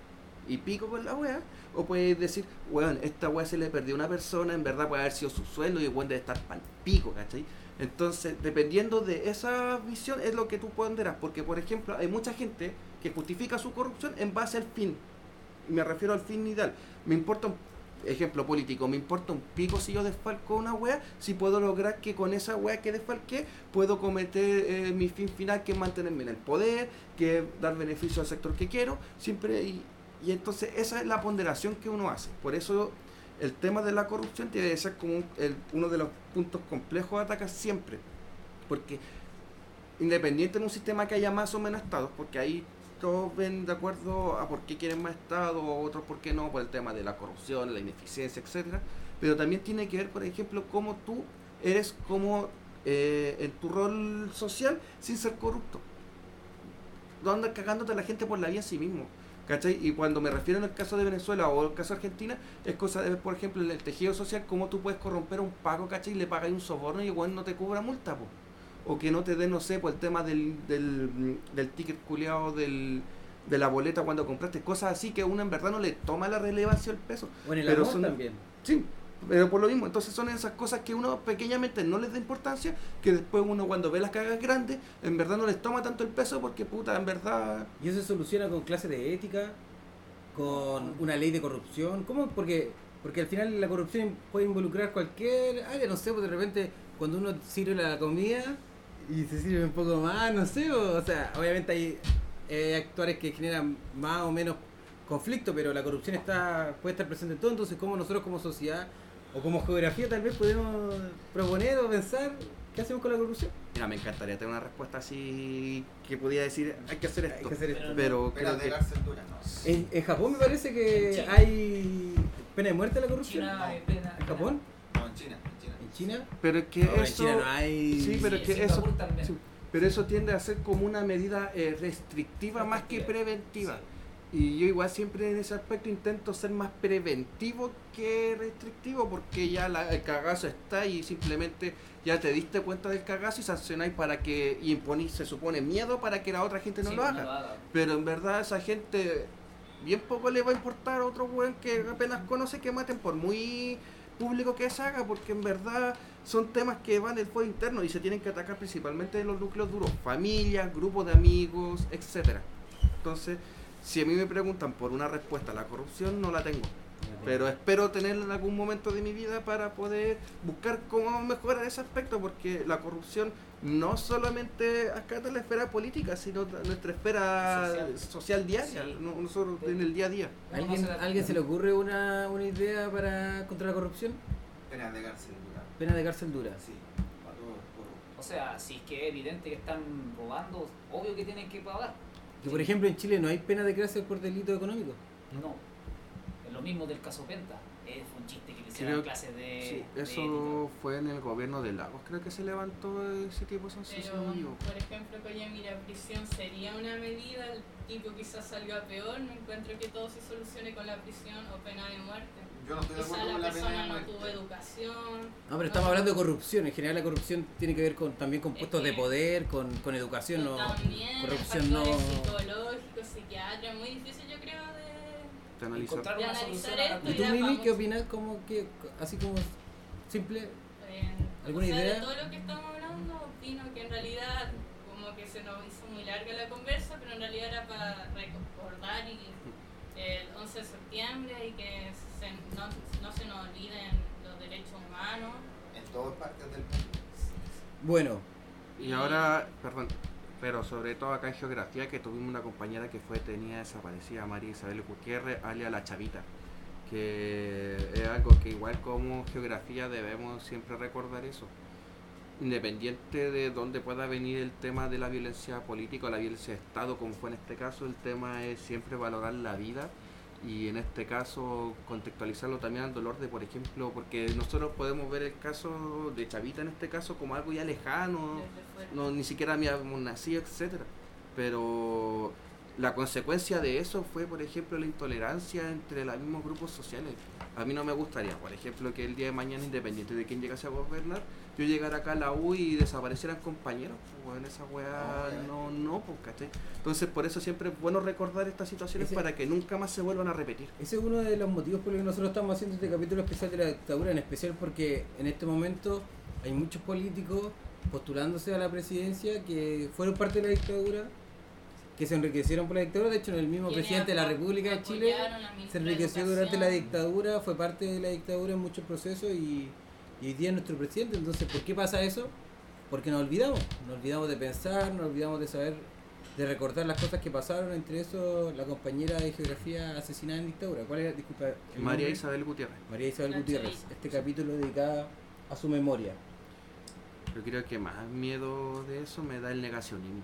S6: y pico con la wea, o puedes decir, weón, esta wea se le perdió a una persona, en verdad puede haber sido su sueldo y weón debe estar pal pico, ¿cachai? Entonces, dependiendo de esa visión, es lo que tú ponderas. Porque, por ejemplo, hay mucha gente que justifica su corrupción en base al fin. Me refiero al fin ideal. Me importa un ejemplo político, me importa un pico si yo desfalco una wea, si puedo lograr que con esa wea que desfalqué puedo cometer eh, mi fin final que es mantenerme en el poder, que es dar beneficio al sector que quiero, siempre y, y entonces esa es la ponderación que uno hace. Por eso el tema de la corrupción tiene que ser como un- uno de los puntos complejos de atacar siempre. Porque independiente de un sistema que haya más o menos estados, porque ahí todos ven de acuerdo a por qué quieren más estados, otros por qué no, por el tema de la corrupción, la ineficiencia, etcétera Pero también tiene que ver, por ejemplo, cómo tú eres como eh, en tu rol social sin ser corrupto. No andas cagándote a la gente por la vía en sí mismo. ¿Cachai? Y cuando me refiero en el caso de Venezuela o el caso de Argentina, es cosa de ver, por ejemplo, en el tejido social, cómo tú puedes corromper a un pago, ¿cachai? Y le pagas un soborno y igual no te cobra multa, po. O que no te den, no sé, por el tema del, del, del ticket culiado del, de la boleta cuando compraste, cosas así que uno en verdad no le toma la relevancia al peso.
S5: O en el
S6: Pero
S5: amor
S6: son-
S5: también.
S6: Sí, pero por lo mismo, entonces son esas cosas que uno pequeñamente no les da importancia, que después uno cuando ve las cagas grandes, en verdad no les toma tanto el peso porque puta, en verdad...
S5: Y eso se soluciona con clases de ética, con una ley de corrupción. ¿Cómo? Porque, porque al final la corrupción puede involucrar cualquier área, no sé, pues de repente cuando uno sirve la comida y se sirve un poco más, no sé, o, sea, obviamente hay eh, actores que generan más o menos conflicto, pero la corrupción está puede estar presente en todo, entonces cómo nosotros como sociedad o como geografía tal vez podemos proponer o pensar qué hacemos con la corrupción.
S6: Mira, me encantaría tener una respuesta así que pudiera decir, hay que hacer esto.
S5: Hay que hacer esto.
S6: Pero.
S5: En, en Japón me parece que hay pena de muerte a la corrupción.
S2: Pena-
S5: ¿En Japón?
S3: No, en China, en China.
S5: ¿En China?
S6: Pero es que
S5: No, en
S6: eso...
S5: China no hay.
S6: Sí, pero
S2: Sí,
S6: que eso... Sí, pero eso tiende a ser como una medida eh, restrictiva más que preventiva.
S2: Sí.
S6: Y yo igual siempre en ese aspecto intento ser más preventivo que restrictivo porque ya la- el cagazo está y simplemente ya te diste cuenta del cagazo y sancionáis para que y imponís, se supone, miedo para que la otra gente no
S2: Sí,
S6: lo haga.
S2: haga.
S6: Pero en verdad esa gente bien poco le va a importar a otro weón que apenas conoce que maten por muy público que se haga porque en verdad son temas que van del fuego interno y se tienen que atacar principalmente en los núcleos duros, familias, grupos de amigos, etcétera. Entonces, si a mí me preguntan por una respuesta a la corrupción, no la tengo. Pero espero tenerla en algún momento de mi vida para poder buscar cómo mejorar ese aspecto, porque la corrupción no solamente en la esfera política, sino en nuestra esfera social,
S2: Social.
S6: diaria,
S2: Sí.
S6: no- nosotros en el día a día.
S5: ¿Alguien, ¿alguien se le ocurre una, una idea para contra la corrupción?
S3: Pena de cárcel dura.
S5: Pena de cárcel dura.
S3: Sí, para todo por
S2: O sea, si es que es evidente que están robando, obvio que tienen que pagar.
S5: Que por ejemplo en Chile no hay pena de cárcel por delito económico.
S2: No. Es lo mismo del caso Penta. Es un chiste que le hicieron
S6: Creo-
S2: clases de.
S6: Sí,
S2: de
S6: eso fue en el gobierno de Lagos, creo que se levantó ese tipo de equivoco.
S4: por ejemplo, que mira, prisión sería una medida, el tipo quizás salga peor, no encuentro que todo se solucione con la prisión o pena de muerte.
S3: Yo no estoy de acuerdo
S4: la
S3: con la pena
S4: persona
S3: de
S4: no
S3: muerte.
S4: tuvo educación.
S5: No, pero estamos hablando de corrupción. En general la corrupción tiene que ver con también con
S4: Es
S5: puestos de poder, con, con educación, no.
S4: También,
S5: corrupción no.
S4: factores psicológicos, psiquiatría, muy difícil yo creo de... De analizar
S2: solución a la
S4: esto
S5: ¿Y tú, Mimi, qué opinas? Como que, así como simple,
S4: Eh,
S5: ¿Alguna
S4: o sea,
S5: idea?
S4: De todo lo que estamos hablando, opino que en realidad como que se nos hizo muy larga la conversa, pero en realidad era para recordar y el 11 de septiembre y que se- no, no se nos olviden los derechos humanos.
S3: En todas partes del mundo.
S5: bueno,
S6: Y ahora, perdón, pero sobre todo acá en geografía que tuvimos una compañera que fue detenida desaparecida, María Isabel Gutiérrez, alias La Chavita, que es algo que igual como geografía debemos siempre recordar eso. Independiente de dónde pueda venir el tema de la violencia política o la violencia de Estado, como fue en este caso, el tema es siempre valorar la vida y en este caso contextualizarlo también al dolor de, por ejemplo, porque nosotros podemos ver el caso de Chavita en este caso como algo ya lejano, no ni siquiera habíamos nacido, etcétera. Pero la consecuencia de eso fue, por ejemplo, la intolerancia entre los mismos grupos sociales. A mí no me gustaría, por ejemplo, que el día de mañana, independiente de quién llegase a gobernar, yo llegara acá a la U y desaparecieran compañeros. Pues, en esa weá no, no, pues, ¿cachai? Entonces, por eso siempre es bueno recordar estas situaciones para que nunca más se vuelvan a repetir.
S5: Ese es uno de los motivos por los que nosotros estamos haciendo este capítulo especial de la dictadura, en especial porque en este momento hay muchos políticos postulándose a la presidencia que fueron parte de la dictadura que se enriquecieron por la dictadura. De hecho, el mismo presidente de la República de Chile se enriqueció durante la dictadura, fue parte de la dictadura en muchos procesos y, hoy día es nuestro presidente. Entonces, ¿por qué pasa eso? Porque nos olvidamos, nos olvidamos de pensar, nos olvidamos de saber, de recordar las cosas que pasaron, entre eso la compañera de geografía asesinada en dictadura. ¿Cuál era? Disculpa.
S6: María Isabel Gutiérrez.
S5: María Isabel Gutiérrez. Este capítulo dedicado a su memoria.
S6: Yo creo que más miedo de eso me da el negacionismo.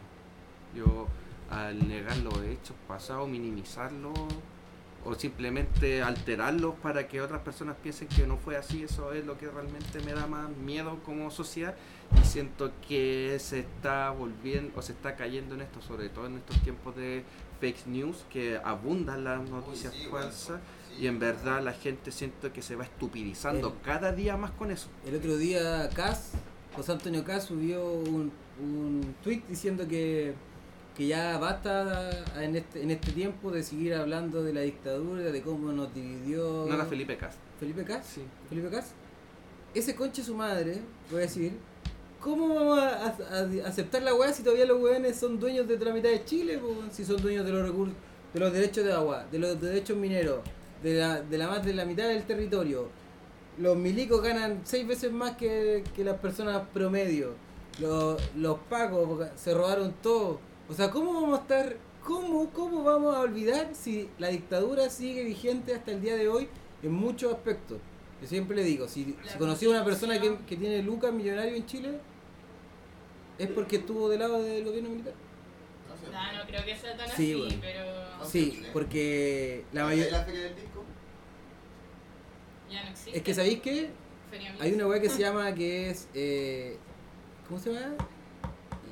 S6: Yo al negar los hechos pasados, minimizarlos o simplemente alterarlos para que otras personas piensen que no fue así, eso es lo que realmente me da más miedo como sociedad y siento que se está volviendo o se está cayendo en esto, sobre todo en estos tiempos de fake news que abundan las noticias falsas y en verdad la gente siento que se va estupidizando cada día más con eso.
S5: El otro día Cas, José Antonio Cas subió un, un tweet diciendo que que ya basta en este, en este tiempo de seguir hablando de la dictadura, de cómo nos dividió.
S6: No era Felipe Cas.
S5: ¿Felipe Cas? Sí. ¿Felipe Cas? Ese conche su madre, voy a decir, ¿cómo vamos a, aceptar la weá si todavía los weones son dueños de la mitad de Chile? Si son dueños de los recursos, de los derechos de agua, de los derechos mineros, de la, de la más de la mitad del territorio. Los milicos ganan seis veces más que, que las personas promedio. Los, los pacos se robaron todo o sea, ¿cómo vamos a estar, cómo, cómo vamos a olvidar si la dictadura sigue vigente hasta el día de hoy en muchos aspectos? Yo siempre le digo, si, si conocí a una persona que, que tiene lucas millonario en Chile, es porque estuvo del lado del gobierno militar.
S4: No, no creo que sea tan así, pero...
S5: Sí, porque la mayoría...
S3: ¿La feria del disco?
S4: Ya no existe.
S5: Es que, ¿sabéis qué? Hay una weá que se llama, que es... Eh, ¿Cómo se llama?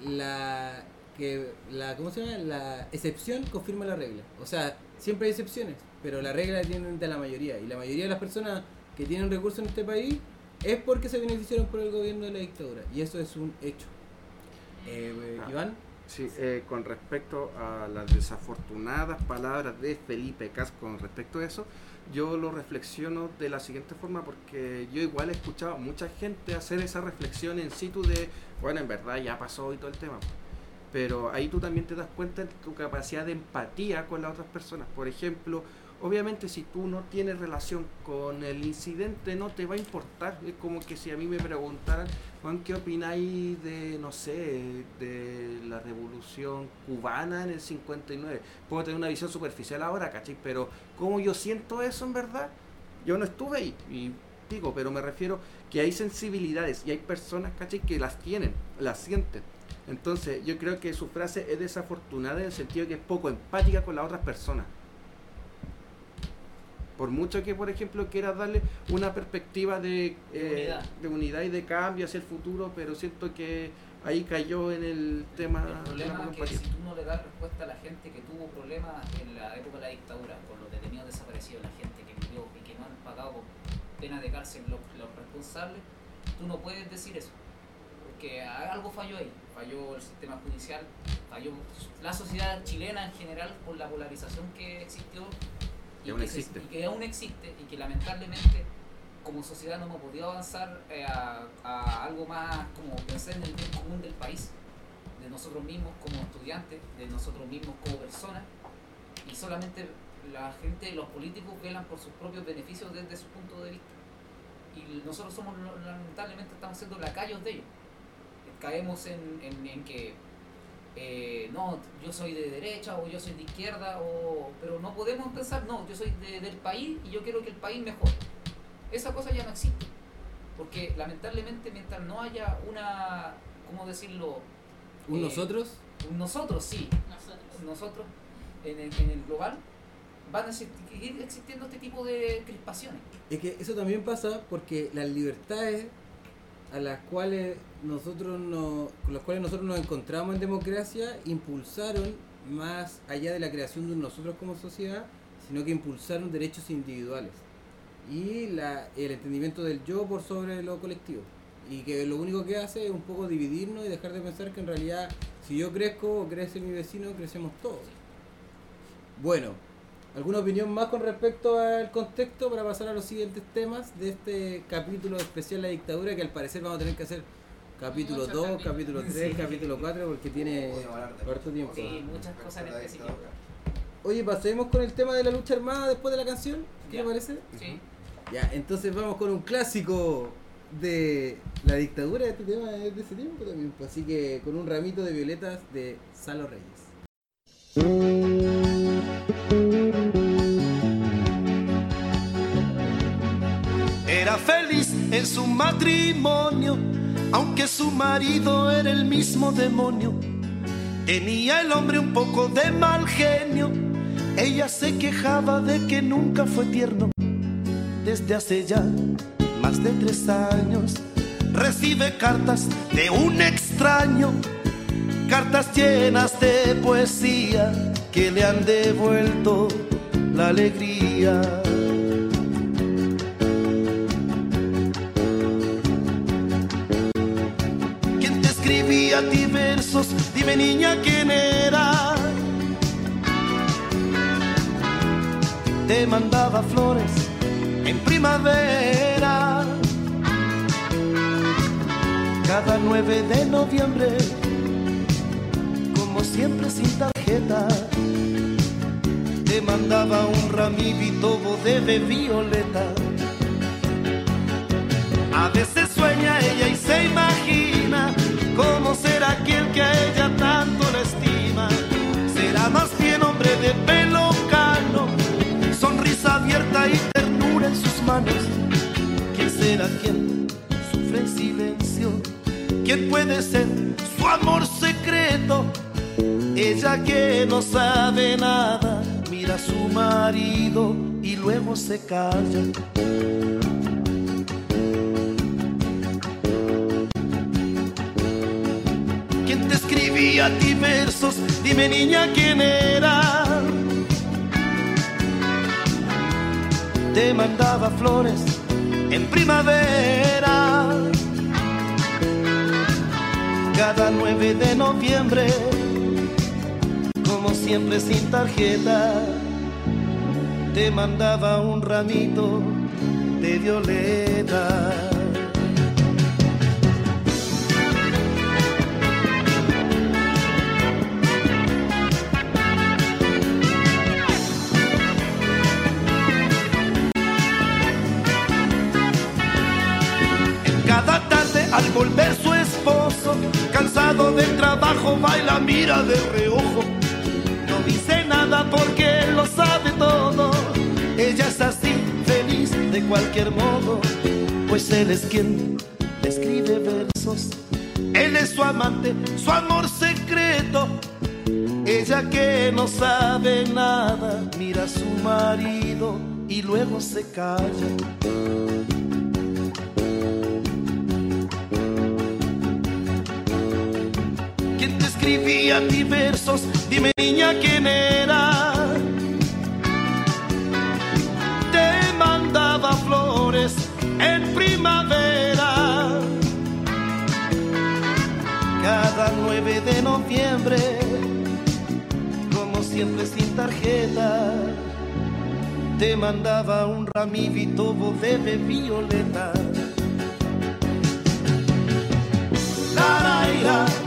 S5: La que la, ¿cómo se llama? la excepción confirma la regla. O sea, siempre hay excepciones, pero la regla tiene de la mayoría. Y la mayoría de las personas que tienen recursos en este país es porque se beneficiaron por el gobierno de la dictadura. Y eso es un hecho. Eh, ah, Iván.
S6: Sí, eh, con respecto a las desafortunadas palabras de Felipe Cas con respecto a eso, yo lo reflexiono de la siguiente forma porque yo igual he escuchado a mucha gente hacer esa reflexión en situ de, bueno, en verdad ya pasó y todo el tema pero ahí tú también te das cuenta de tu capacidad de empatía con las otras personas. Por ejemplo, obviamente si tú no tienes relación con el incidente no te va a importar. Es como que si a mí me preguntaran, Juan, ¿qué opináis de, no sé, de la revolución cubana en el 59? Puedo tener una visión superficial ahora, ¿cachai? Pero ¿cómo yo siento eso en verdad? Yo no estuve ahí y digo, pero me refiero que hay sensibilidades y hay personas, ¿cachai? Que las tienen, las sienten entonces, yo creo que su frase es desafortunada en el sentido que es poco empática con las otras personas. Por mucho que, por ejemplo, quiera darle una perspectiva de,
S2: eh,
S6: unidad. y de cambio hacia el futuro, pero siento que ahí cayó en el tema.
S2: El problema es que si tú no le das respuesta a la gente que tuvo problemas en la época de la dictadura, con los detenidos desaparecidos, la gente que vivió y que no han pagado pena de cárcel los responsables, tú no puedes decir eso que algo falló ahí, falló el sistema judicial, falló la sociedad chilena en general por la polarización que existió
S6: y, que, existe.
S2: y que aún existe y que lamentablemente como sociedad no hemos podido avanzar eh, a, algo más como pensar en el bien común del país, de nosotros mismos como estudiantes, de nosotros mismos como personas. Y solamente la gente, los políticos velan por sus propios beneficios desde su punto de vista. Y nosotros somos lamentablemente estamos siendo lacayos de ellos caemos en, en, que eh, no, yo soy de derecha o yo soy de izquierda, o, pero no podemos pensar, no, yo soy del país y yo quiero que el país mejore. Esa cosa ya no existe, porque lamentablemente mientras no haya una, ¿cómo decirlo?
S5: ¿Un eh, nosotros?
S2: Un nosotros, sí.
S4: Nosotros.
S2: Nosotros en el, en el global van a seguir existiendo este tipo de crispaciones.
S5: Es que eso también pasa porque las libertades a las cuales nosotros no, con las cuales nosotros nos encontramos en democracia impulsaron más allá de la creación de nosotros como sociedad, sino que impulsaron derechos individuales y la, el entendimiento del yo por sobre lo colectivo. Y que lo único que hace es un poco dividirnos y dejar de pensar que en realidad si yo crezco o crece mi vecino, crecemos todos. Bueno, ¿alguna opinión más con respecto al contexto para pasar a los siguientes temas de este capítulo especial La dictadura que al parecer vamos a tener que hacer capítulo
S4: Muchos
S5: 2,
S4: capítulos.
S5: capítulo 3,
S2: Sí.
S5: capítulo 4 porque tiene harto tiempo.
S2: Sí, muchas cosas en específico.
S5: Oye, pasemos con el tema de la lucha armada después de la canción, ¿qué
S2: Ya.
S5: te parece?
S2: Sí.
S5: Ya, entonces vamos con un clásico de la dictadura, este tema es de ese tiempo también, pues, así que con un ramito de violetas de Salo Reyes.
S7: Feliz en su matrimonio, aunque su marido era el mismo demonio. Tenía el hombre un poco de mal genio, ella se quejaba de que nunca fue tierno. Desde hace ya más de tres años recibe cartas de un extraño, cartas llenas de poesía que le han devuelto la alegría. Escribía a ti versos? Dime niña quién era. Te mandaba flores en primavera. Cada 9 de noviembre, como siempre sin tarjeta, te mandaba un ramito de violeta. A veces sueña ella y se imagina cómo será aquel que a ella tanto la estima. Será más bien hombre de pelo cano, sonrisa abierta y ternura en sus manos. ¿Quién será quien sufre en silencio? ¿Quién puede ser su amor secreto? Ella que no sabe nada, mira a su marido y luego se calla. Te escribía a ti versos? Dime niña quién era. Te mandaba flores en primavera. Cada 9 de noviembre, como siempre sin tarjeta, te mandaba un ramito de violeta. Cansado del trabajo, baila, mira de reojo. No dice nada porque lo sabe todo. Ella es así, feliz de cualquier modo, pues él es quien le escribe versos. Él es su amante, su amor secreto. Ella que no sabe nada, mira a su marido y luego se calla. ¿Quién te escribía a ti versos? Dime niña quién era. Te mandaba flores en primavera. Cada 9 de noviembre, como siempre sin tarjeta, te mandaba un ramito de violeta. Laraira, laraira,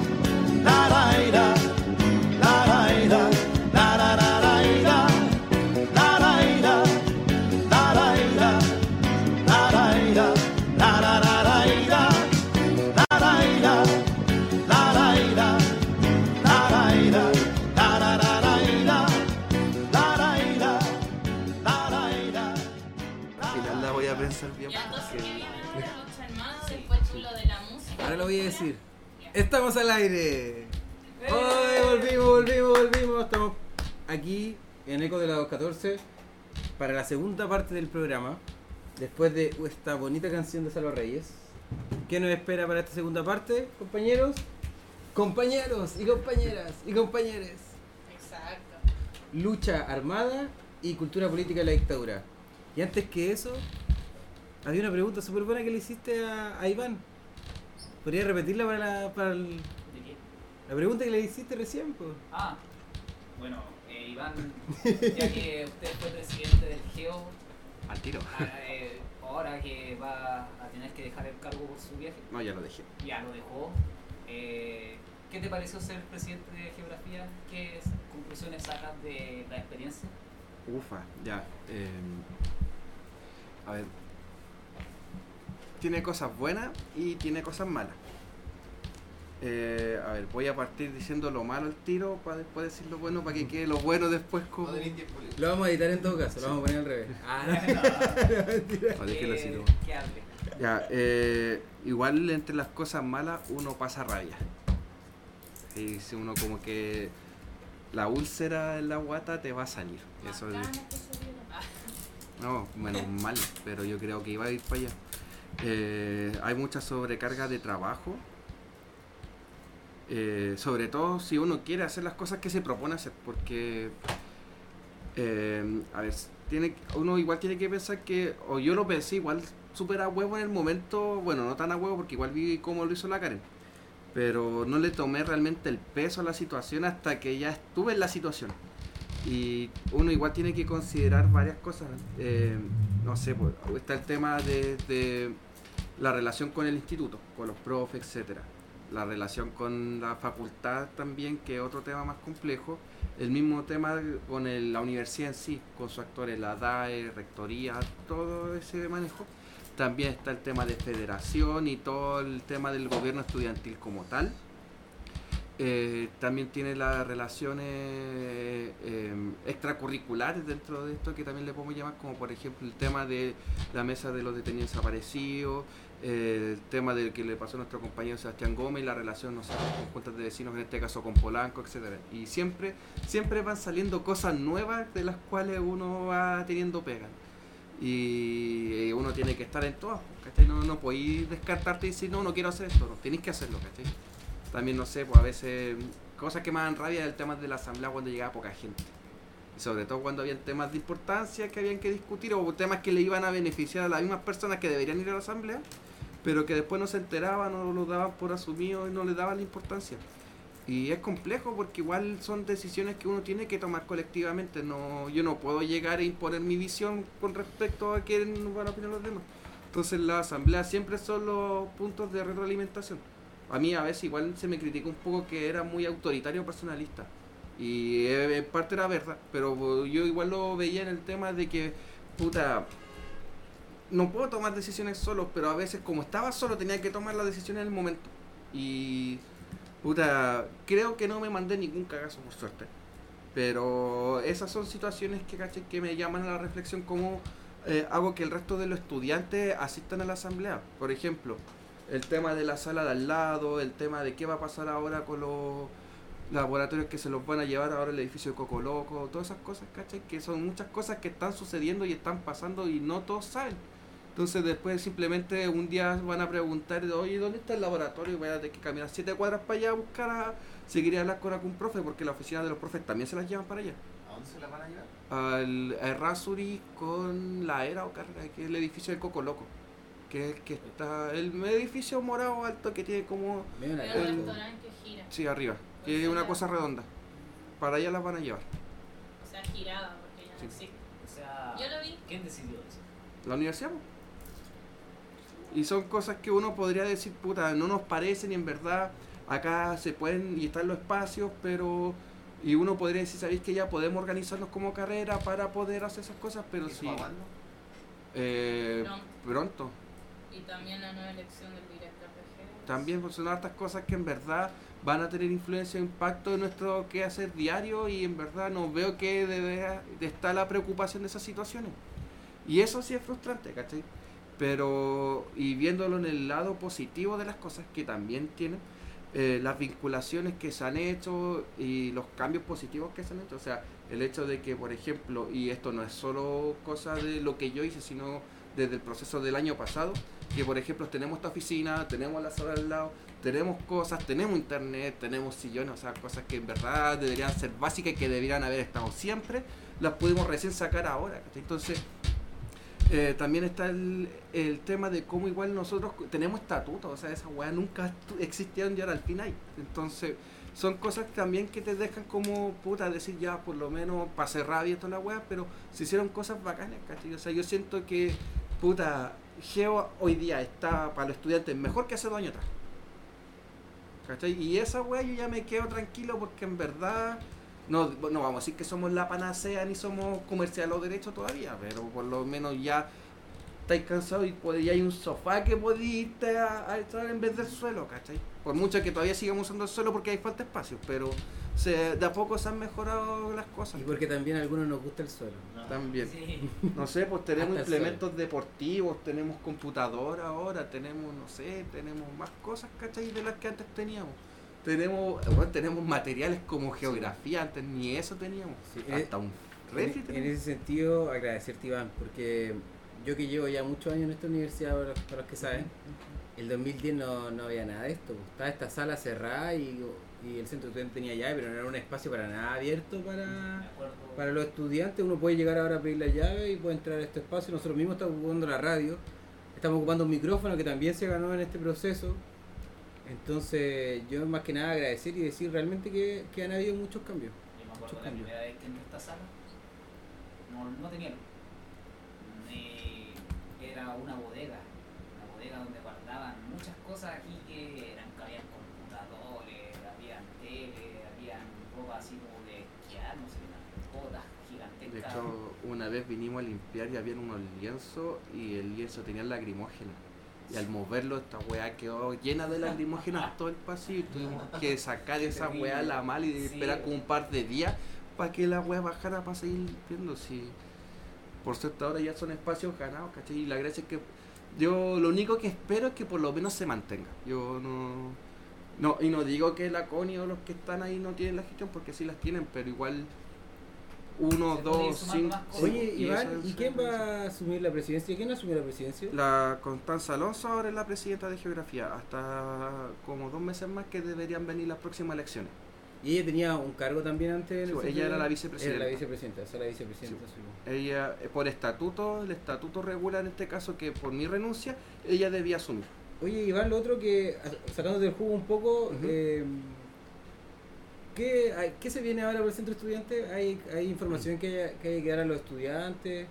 S6: pensar bien.
S4: Ya entonces que
S6: porque-
S4: viene la lucha armada, después lo de la música.
S5: Ahora lo voy a decir. Estamos al aire. ¡Ay, volvimos, volvimos, volvimos! Estamos aquí en Eco de la 214 para la segunda parte del programa. Después de esta bonita canción de Salva Reyes. ¿Qué nos espera para esta segunda parte, compañeros? Compañeros y compañeras y compañeres.
S4: Exacto.
S5: Lucha armada y cultura política de la dictadura. Y antes que eso, había una pregunta súper buena que le hiciste a, a Iván. ¿Podría repetirla para, la, para el,
S2: ¿De qué?
S5: la pregunta que le hiciste recién? Pues?
S2: Ah, bueno, eh, Iván, ya que usted fue presidente del GEO,
S6: Al tiro.
S2: ah, eh, ahora que va a tener que dejar el cargo por su viaje,
S6: No, ya lo dejé.
S2: ya lo dejó. eh, ¿Qué te pareció ser presidente de Geografía? ¿Qué conclusiones sacas de la experiencia?
S6: Ufa, ya. eh, a ver. Tiene cosas buenas y tiene cosas malas. Eh, a ver, voy a partir diciendo lo malo al tiro para después decir lo bueno, para que quede lo bueno después como...
S3: No.
S5: Lo vamos a editar en todo caso, lo vamos a poner al revés. Ah,
S6: No, así, no.
S2: que hable.
S6: Ya, eh, igual entre las cosas malas uno pasa rabia. Y si uno como que la úlcera en la guata te va a salir. Eso es- No, menos mal, pero yo creo que iba a ir para allá. Eh, hay mucha sobrecarga de trabajo. Eh, sobre todo si uno quiere hacer las cosas que se propone hacer, porque, eh, a ver, tiene, uno igual tiene que pensar que, o yo lo pensé igual súper a huevo en el momento, bueno, no tan a huevo porque igual vi cómo lo hizo la Karen, pero no le tomé realmente el peso a la situación hasta que ya estuve en la situación. Y uno igual tiene que considerar varias cosas. eh, no sé, pues, está el tema de, la relación con el instituto, con los profes, etcétera. La relación con la facultad también, que es otro tema más complejo. El mismo tema con la universidad en sí, con sus actores, la DAE, rectoría, todo ese manejo. También está el tema de federación y todo el tema del gobierno estudiantil como tal. Eh, también tiene las relaciones eh, extracurriculares dentro de esto que también le podemos llamar como por ejemplo el tema de la mesa de los detenidos desaparecidos, eh, el tema del que le pasó a nuestro compañero Sebastián Gómez, la relación no sé, con juntas de vecinos, en este caso con Polanco, etcétera Y siempre, siempre van saliendo cosas nuevas de las cuales uno va teniendo pega. Y eh, uno tiene que estar en todas. No, no podéis descartarte y decir, no, no quiero hacer esto, no, tenéis que hacerlo, ¿cachai? También, no sé, pues a veces cosas que me dan rabia es el tema de la asamblea cuando llegaba poca gente. Y sobre todo cuando habían temas de importancia que habían que discutir o temas que le iban a beneficiar a las mismas personas que deberían ir a la asamblea, pero que después no se enteraban o lo daban por asumido y no le daban la importancia. Y es complejo porque igual son decisiones que uno tiene que tomar colectivamente. No, yo no puedo llegar a imponer mi visión con respecto a qué van a opinar los demás. Entonces la asamblea siempre son los puntos de retroalimentación. A mí a veces igual se me critica un poco que era muy autoritario personalista. Y eh, en parte era verdad, pero yo igual lo veía en el tema de que, puta, no puedo tomar decisiones solo, pero a veces como estaba solo tenía que tomar las decisiones en el momento. Y, puta, creo que no me mandé ningún cagazo por suerte. Pero esas son situaciones que, caché, que me llaman a la reflexión como eh, hago que el resto de los estudiantes asistan a la asamblea. Por ejemplo, el tema de la sala de al lado, el tema de qué va a pasar ahora con los laboratorios que se los van a llevar ahora al edificio de Coco Loco, todas esas cosas, ¿cachai? Que son muchas cosas que están sucediendo y están pasando y no todos saben. Entonces después simplemente un día van a preguntar, oye, ¿dónde está el laboratorio? Y voy a tener que caminar siete cuadras para allá a buscar a... Si quería hablar con algún profe, porque la oficina de los profes también se las llevan para allá.
S3: ¿A dónde se la van a llevar?
S6: Al a Errázuri con la era o carrera, que es el edificio de Coco Loco. Que es el que está... El edificio morado alto que tiene como...
S4: Un restaurante que gira.
S6: Sí, arriba. Que es una cosa redonda. Para allá las van a llevar.
S4: O sea, girada, porque ya no
S6: Sí.
S4: existe.
S2: O sea,
S4: Yo lo vi.
S2: ¿quién decidió eso?
S6: La universidad. Y son cosas que uno podría decir, puta, no nos parecen y en verdad acá se pueden y están los espacios, pero... Y uno podría decir, ¿sabéis que ya podemos organizarnos como carrera para poder hacer esas cosas? Pero
S3: ¿Eso
S6: sí, eh,
S4: Pronto.
S6: pronto.
S4: También la nueva elección del director.
S6: También pues, son hartas cosas que en verdad van a tener influencia e impacto en nuestro quehacer diario y en verdad no veo que debe de estar la preocupación de esas situaciones. Y eso sí es frustrante, ¿cachai? Pero, y viéndolo en el lado positivo de las cosas que también tienen, eh, las vinculaciones que se han hecho y los cambios positivos que se han hecho. O sea, el hecho de que, por ejemplo, y esto no es solo cosa de lo que yo hice, sino desde el proceso del año pasado, que por ejemplo tenemos esta oficina, tenemos la sala al lado, tenemos cosas, tenemos internet, tenemos sillones, o sea, cosas que en verdad deberían ser básicas y que deberían haber estado siempre, las pudimos recién sacar ahora. ¿cachai? Entonces, Eh, también está el, tema de cómo igual nosotros tenemos estatutos, o sea, esa weá nunca existieron y ahora al final. Entonces, son cosas también que te dejan como puta decir ya por lo menos para cerrar abierto la weá, pero se hicieron cosas bacanas, ¿cachai? O sea, yo siento que puta, Geo hoy día está para los estudiantes mejor que hace dos años atrás. ¿Cachai? Y esa weá yo ya me quedo tranquilo porque en verdad no, no vamos a decir que somos la panacea ni somos comercial o derecho todavía, pero por lo menos ya estáis cansados y hay un sofá que podéis irte a, estar en vez del suelo, ¿cachai? Por mucho que todavía sigamos usando el suelo porque hay falta de espacio, pero se, de a poco se han mejorado las cosas.
S5: Y porque también a algunos nos gusta el suelo.
S6: También. No sé, pues tenemos implementos deportivos, tenemos computadora ahora, tenemos, no sé, tenemos más cosas, ¿cachai? De las que antes teníamos. Tenemos, bueno, tenemos materiales como geografía, antes ni eso teníamos. Hasta un
S5: refri en, en ese sentido, agradecerte Iván, porque yo que llevo ya muchos años en esta universidad, para los, que saben, el 2010 no, no, había nada de esto. Estaba esta sala cerrada y, y el centro estudiante tenía llave, pero no era un espacio para nada abierto para, para los estudiantes. Uno puede llegar ahora a pedir la llave y puede entrar a este espacio. Nosotros mismos estamos ocupando la radio, estamos ocupando un micrófono que también se ganó en este proceso. Entonces, yo más que nada agradecer y decir realmente que, que han habido muchos cambios.
S2: Yo me acuerdo la primera vez que entré a esta sala, no, no tenía era una bodega, una bodega donde guardaban muchas cosas aquí que eran, habían computadores, habían tele, habían ropa así como de esquiar, no sé, botas gigantescas.
S6: De hecho, una vez vinimos a limpiar y había unos lienzos y el lienzo tenía lacrimógena. Y al moverlo, esta weá quedó llena de lacrimógenas todo el pasillo. Tuvimos que sacar esa weá la mal y esperar como un par de días para que la weá bajara para seguir limpiando. Si por cierto ahora ya son espacios ganados, ¿cachai? Y la gracia es que yo lo único que espero es que por lo menos se mantenga. Yo no. No, y no digo que la CONI o los que están ahí no tienen la gestión, porque sí las tienen, pero igual uno, dos, cinco.
S5: Oye, Iván, ¿y quién va a asumir la presidencia? ¿Quién asumió la presidencia?
S6: La Constanza Alonso ahora es la presidenta de Geografía, hasta como dos meses más que deberían venir las próximas elecciones.
S5: ¿Y ella tenía un cargo también antes?
S6: ella era la vicepresidenta.
S5: Era la vicepresidenta, esa la vicepresidenta.
S6: Ella, eh, por estatuto, el estatuto regula en este caso que por mi renuncia, ella debía asumir.
S5: Oye, Iván, lo otro que, sacando del juego un poco, eh, ¿qué, ¿qué, se viene ahora por el centro estudiante? ¿Hay, hay información que, hay, que hay que dar a los estudiantes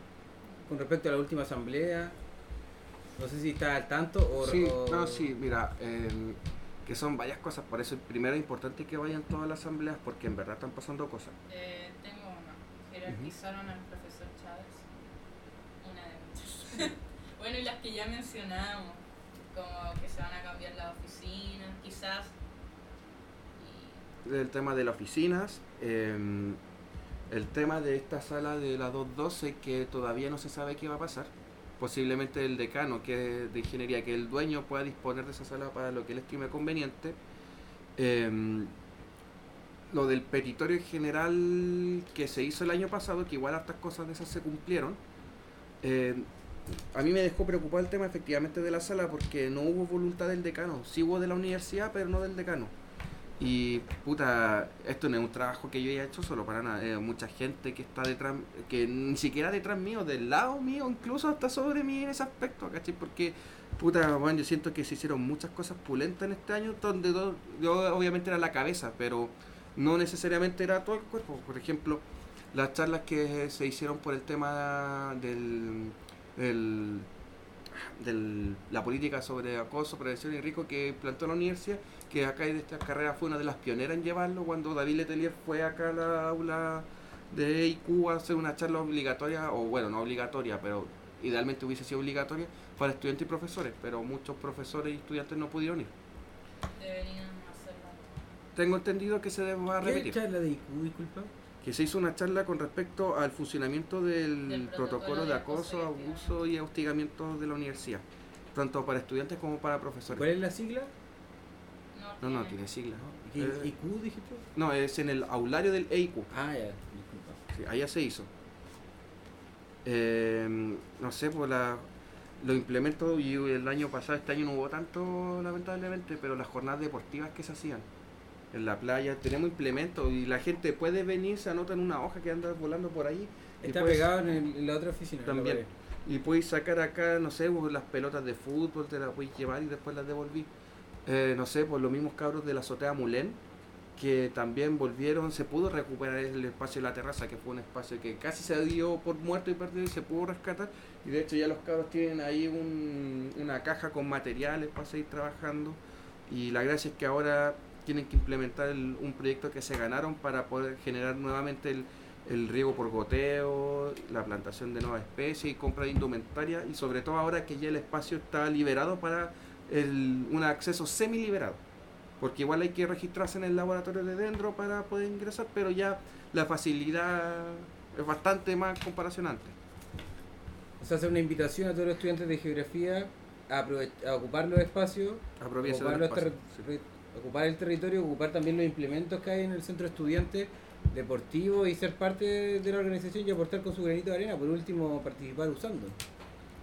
S5: con respecto a la última asamblea? No sé si está al tanto o...
S6: Sí, no, sí, mira, que son varias cosas. Por eso primero es importante que vayan todas las asambleas porque en verdad están pasando cosas.
S4: Eh, tengo una. Jerarquizaron al profesor Chávez. Una de muchas. bueno, y las que ya mencionamos, como que se van a cambiar las oficinas, quizás.
S6: El tema de las oficinas. Em, el tema de esta sala de la 212 que todavía no se sabe qué va a pasar posiblemente el decano que de ingeniería, que el dueño pueda disponer de esa sala para lo que él estime conveniente. Em, lo del petitorio general que se hizo el año pasado, que igual estas cosas de esas se cumplieron, em, a mí me dejó preocupado el tema efectivamente de la sala porque no hubo voluntad del decano, sí hubo de la universidad, pero no del decano. Y puta, esto no es un trabajo que yo haya hecho solo para nada. Mucha gente que está detrás, que ni siquiera detrás mío, del lado mío, incluso hasta sobre mí en ese aspecto, ¿cachai? Porque, puta, bueno, yo siento que se hicieron muchas cosas pulentas en este año, donde yo obviamente era la cabeza, pero no necesariamente era todo el cuerpo. Por ejemplo, las charlas que se hicieron por el tema del, del de la política sobre acoso, prevención y rico que plantó la universidad, que acá de esta carrera fue una de las pioneras en llevarlo, cuando David Letelier fue acá a la aula de IQ a hacer una charla obligatoria, o bueno, no obligatoria, pero idealmente hubiese sido obligatoria para estudiantes y profesores, pero muchos profesores y estudiantes no pudieron ir.
S4: Deberían hacerlo.
S6: Tengo entendido que se debe repetir.
S5: ¿Qué charla de IQ, disculpa?
S6: que se hizo una charla con respecto al funcionamiento del, protocolo, de acoso, abuso y hostigamiento de la universidad, tanto para estudiantes como para profesores.
S5: ¿Cuál es la sigla?
S6: No, no, tiene sigla.
S5: ¿Y eh, ¿IQ dijiste?
S6: No, es en el aulario del EIQ.
S5: Ah, ya, disculpa.
S6: Sí, allá se hizo. Eh, no sé, pues la, lo implemento y el año pasado, este año no hubo tanto lamentablemente, pero las jornadas deportivas que se hacían en la playa, tenemos implementos y la gente puede venir, se anota en una hoja que anda volando por ahí.
S5: Está pegado en, la otra oficina.
S6: También. y podéis sacar acá, no sé, las pelotas de fútbol, te las podéis llevar y después las devolví. Eh, no sé, por los mismos cabros de la azotea Mulén, que también volvieron, se pudo recuperar el espacio de la terraza, que fue un espacio que casi se dio por muerto y perdido y se pudo rescatar. Y de hecho ya los cabros tienen ahí una caja con materiales para seguir trabajando. Y la gracia es que ahora tienen que implementar un proyecto que se ganaron para poder generar nuevamente el, el riego por goteo, la plantación de nuevas especies y compra de indumentaria y sobre todo ahora que ya el espacio está liberado para el, un acceso semi-liberado. Porque igual hay que registrarse en el laboratorio de dentro para poder ingresar, pero ya la facilidad es bastante más comparacionante.
S5: O sea, hacer una invitación a todos los estudiantes de geografía a, a ocupar los espacios, ocupar, ocupar el territorio, ocupar también los implementos que hay en el centro de estudiantes deportivo y ser parte de la organización y aportar con su granito de arena, por último participar usando.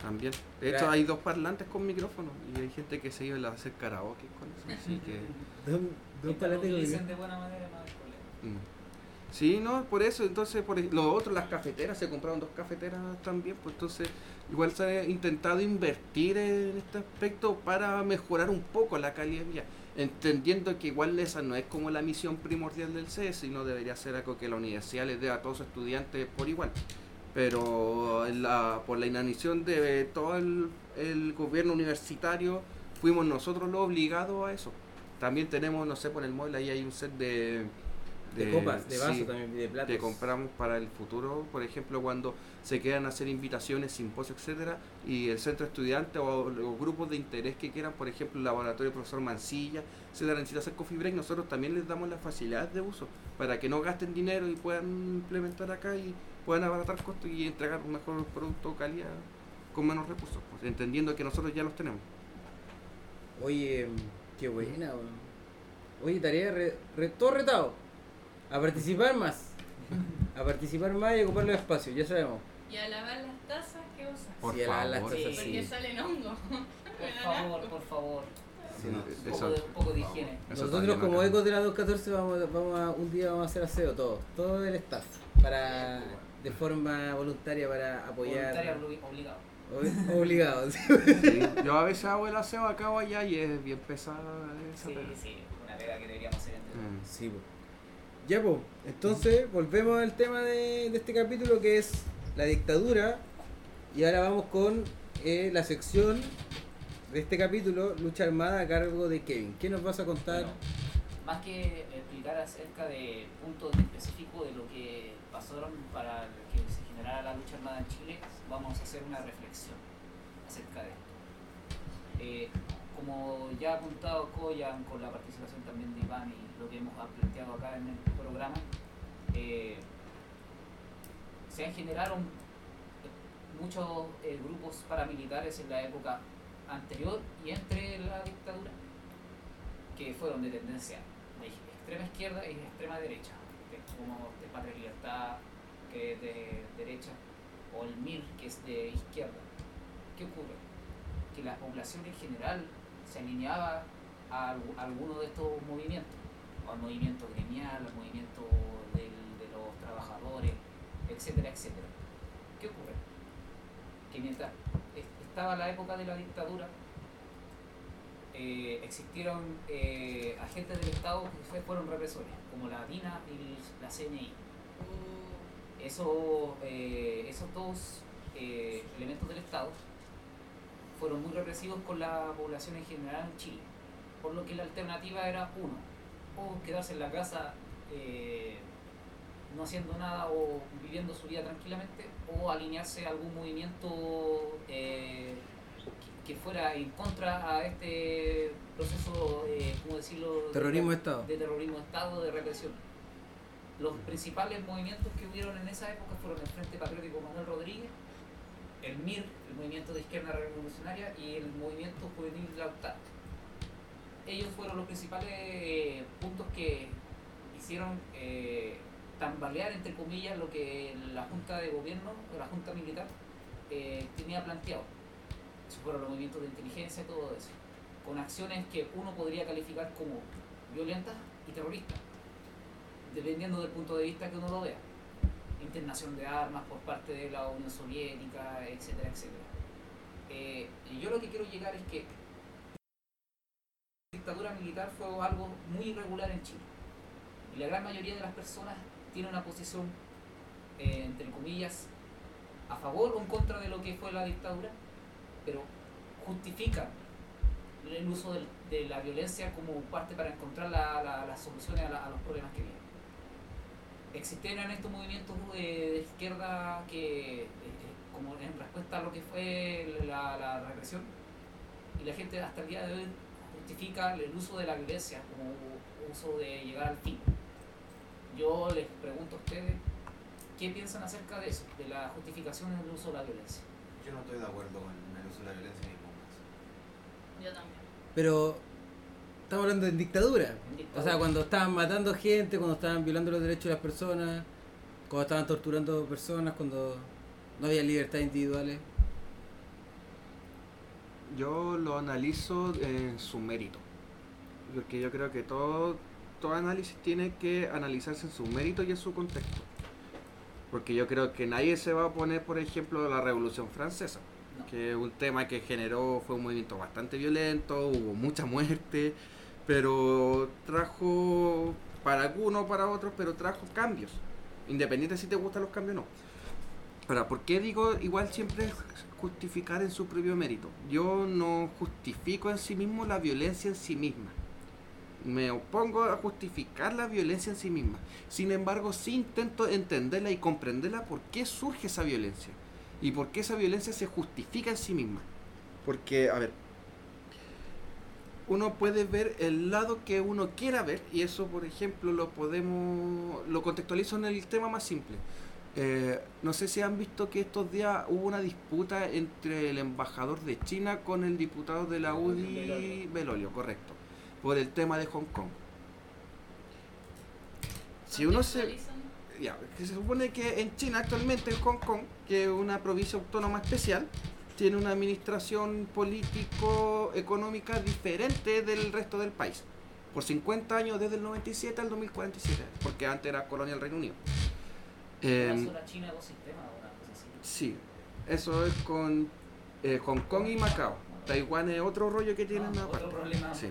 S6: También. De hecho, hay dos parlantes con micrófono y hay gente que se iba a hacer karaoke con eso. Así que.
S2: dos, parlantes con de buena manera,
S6: mm. Sí, no, por eso, entonces, por lo otro, las cafeteras, se compraron dos cafeteras también, pues entonces, igual se ha intentado invertir en este aspecto para mejorar un poco la calidad de vida entendiendo que igual esa no es como la misión primordial del CES, sino debería ser algo que la universidad les dé a todos sus estudiantes por igual. Pero la, por la inanición de todo el, el gobierno universitario, fuimos nosotros los obligados a eso. También tenemos, no sé, por el móvil ahí hay un set de
S5: de, copas, de vasos también, de platos.
S6: Que compramos para el futuro, por ejemplo, cuando se quieran hacer invitaciones, simposios, etcétera, y el centro estudiante o los grupos de interés que quieran, por ejemplo, el laboratorio profesor Mancilla, se necesita hacer coffee break, nosotros también les damos las facilidades de uso para que no gasten dinero y puedan implementar acá y puedan abaratar costos y entregar un mejor producto calidad con menos recursos, pues, entendiendo que nosotros ya los tenemos.
S5: Oye, qué buena, Oye, tarea re, todo retado a participar más. A participar más y a ocupar los espacios, ya sabemos.
S4: Y a lavar las tazas que usas.
S6: Por sí, favor.
S4: Las tazas, sí. Porque salen hongos.
S2: Por favor, por favor. Sí, un, poco de, un, poco de, higiene.
S5: Nosotros como ecos de la 214 vamos, vamos a, un día vamos a hacer aseo todo, todo el staff, para de forma voluntaria para apoyar.
S2: Voluntaria obligado.
S5: Obligado, sí.
S6: Yo a veces hago el aseo acá o allá y es bien pesada
S2: esa Sí, sí, una pega que deberíamos hacer entre mm.
S5: Sí, pues. Ya, pues, entonces volvemos al tema de, este capítulo que es la dictadura. Y ahora vamos con eh, la sección de este capítulo, Lucha Armada a cargo de Kevin. ¿Qué nos vas a contar?
S2: más que explicar acerca de puntos específicos de lo que pasaron para que se generara la lucha armada en Chile, vamos a hacer una reflexión acerca de esto. Eh, como ya ha apuntado Koyan con la participación también de Iván y lo que hemos planteado acá en el programa, eh, se han generado muchos eh, grupos paramilitares en la época anterior y entre la dictadura, que fueron de tendencia de extrema izquierda y extrema derecha, como de Patria Libertad, que es de derecha, o el MIR, que es de izquierda. ¿Qué ocurre? Que la población en general se alineaba a, alguno de estos movimientos, al movimiento gremial, al movimiento de los trabajadores, etcétera, etcétera. ¿Qué ocurre? Que mientras estaba la época de la dictadura, eh, existieron eh, agentes del Estado que fueron represores, como la DINA y la CNI. Eso, eh, esos dos elementos del Estado fueron muy represivos con la población en general en Chile, por lo que la alternativa era uno, o quedarse en la casa eh, no haciendo nada o viviendo su vida tranquilamente, o alinearse a algún movimiento eh, que fuera en contra a este proceso, eh, ¿cómo decirlo?
S5: Terrorismo de Estado.
S2: De terrorismo Estado, de represión. Los principales movimientos que hubieron en esa época fueron el Frente Patriótico Manuel Rodríguez, el MIR, el Movimiento de Izquierda Revolucionaria, y el Movimiento Juvenil Lautaro. Ellos fueron los principales eh, puntos que hicieron eh, tambalear, entre comillas, lo que la Junta de Gobierno, la Junta Militar, eh, tenía planteado. Fueron los movimientos de inteligencia todo eso. Con acciones que uno podría calificar como violentas y terroristas, dependiendo del punto de vista que uno lo vea. internación de armas por parte de la Unión Soviética, etcétera, etcétera. Eh, yo lo que quiero llegar es que la dictadura militar fue algo muy irregular en Chile. Y la gran mayoría de las personas tiene una posición, eh, entre comillas, a favor o en contra de lo que fue la dictadura, pero justifican el uso de, la violencia como parte para encontrar las soluciones a, los problemas que vienen. Existen en estos movimientos de, izquierda que, eh, como en respuesta a lo que fue la, represión, y la gente hasta el día de hoy justifica el uso de la violencia como uso de llegar al fin. Yo les pregunto a ustedes, ¿qué piensan acerca de eso, de la justificación del uso de la violencia?
S3: Yo no estoy de acuerdo con de la violencia ni
S4: Yo también.
S5: Pero estamos hablando de dictadura. O sea, cuando estaban matando gente, cuando estaban violando los derechos de las personas, cuando estaban torturando personas, cuando no había libertad individuales.
S6: Yo lo analizo en su mérito. Porque yo creo que todo, todo análisis tiene que analizarse en su mérito y en su contexto. Porque yo creo que nadie se va a poner, por ejemplo, la Revolución Francesa que un tema que generó, fue un movimiento bastante violento, hubo mucha muerte, pero trajo para algunos, para otros, pero trajo cambios, independiente si te gustan los cambios o no. Ahora, ¿por qué digo igual siempre justificar en su propio mérito? Yo no justifico en sí mismo la violencia en sí misma. Me opongo a justificar la violencia en sí misma. Sin embargo, sí intento entenderla y comprenderla por qué surge esa violencia y por qué esa violencia se justifica en sí misma. Porque, a ver, uno puede ver el lado que uno quiera ver y eso, por ejemplo, lo podemos, lo contextualizo en el tema más simple. Eh, no sé si han visto que estos días hubo una disputa entre el embajador de China con el diputado de la UDI, Belolio, correcto, por el tema de Hong Kong. Si uno se se supone que en China actualmente, en Hong Kong, que es una provincia autónoma especial, tiene una administración político-económica diferente del resto del país. Por 50 años, desde el 97 al 2047, porque antes era colonia del Reino Unido.
S2: Eh, China dos sistemas ahora,
S6: Sí, eso es con eh, Hong Kong y Macao. Taiwán es otro rollo que tienen
S2: ah, Otro problema
S6: sí.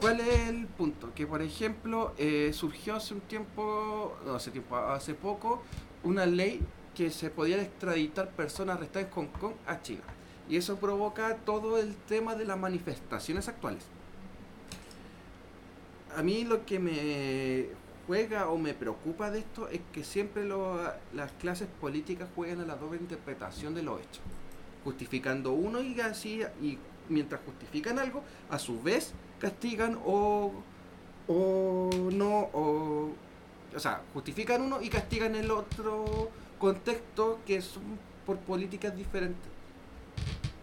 S6: ¿Cuál es el punto? Que por ejemplo eh, surgió hace un tiempo, no hace tiempo, hace poco, una ley que se podía extraditar personas arrestadas en Hong Kong a China. Y eso provoca todo el tema de las manifestaciones actuales. A mí lo que me juega o me preocupa de esto es que siempre las clases políticas juegan a la doble interpretación de los hechos. Justificando uno y así, y mientras justifican algo, a su vez castigan o, o no, o, o sea, justifican uno y castigan el otro contexto que son por políticas diferentes.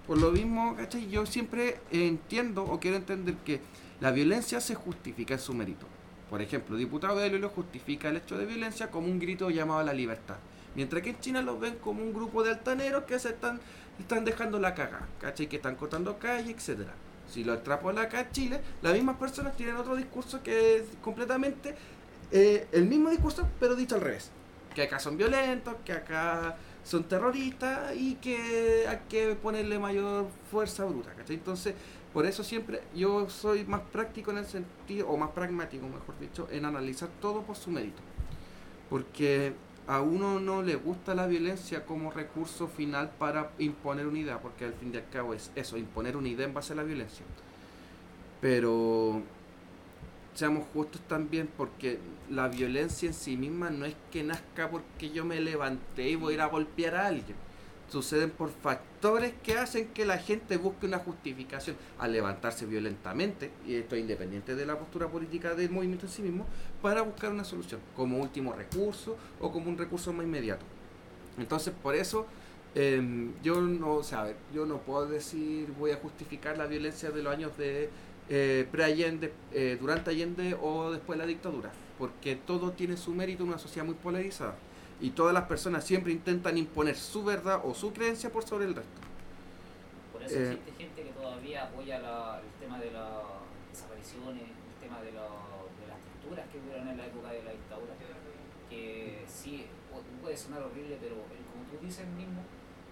S6: Por lo mismo, ¿cachai? Yo siempre entiendo o quiero entender que la violencia se justifica en su mérito. Por ejemplo, diputado de lo justifica el hecho de violencia como un grito llamado a la libertad. Mientras que en China lo ven como un grupo de altaneros que se están, están dejando la caga, ¿cachai? Que están cortando calle, etcétera. Si lo extrapola acá a Chile, las mismas personas tienen otro discurso que es completamente eh, el mismo discurso, pero dicho al revés. Que acá son violentos, que acá son terroristas y que hay que ponerle mayor fuerza bruta. Entonces, por eso siempre yo soy más práctico en el sentido, o más pragmático, mejor dicho, en analizar todo por su mérito. Porque a uno no le gusta la violencia como recurso final para imponer una idea, porque al fin y al cabo es eso, imponer una idea en base a la violencia. Pero seamos justos también porque la violencia en sí misma no es que nazca porque yo me levanté y voy a ir a golpear a alguien suceden por factores que hacen que la gente busque una justificación al levantarse violentamente, y esto es independiente de la postura política del movimiento en sí mismo, para buscar una solución, como último recurso o como un recurso más inmediato. Entonces, por eso em, yo no, yo no puedo decir voy a justificar la violencia de los años de eh, pre-Allende, eh, durante Allende o después de la dictadura, porque todo tiene su mérito en una sociedad muy polarizada y todas las personas siempre intentan imponer su verdad o su creencia por sobre el resto.
S2: Por eso eh, existe gente que todavía apoya el tema de las desapariciones, el tema de, las hubieron en la época de la dictadura. que sí puede sonar horrible, pero como tú dices mismo,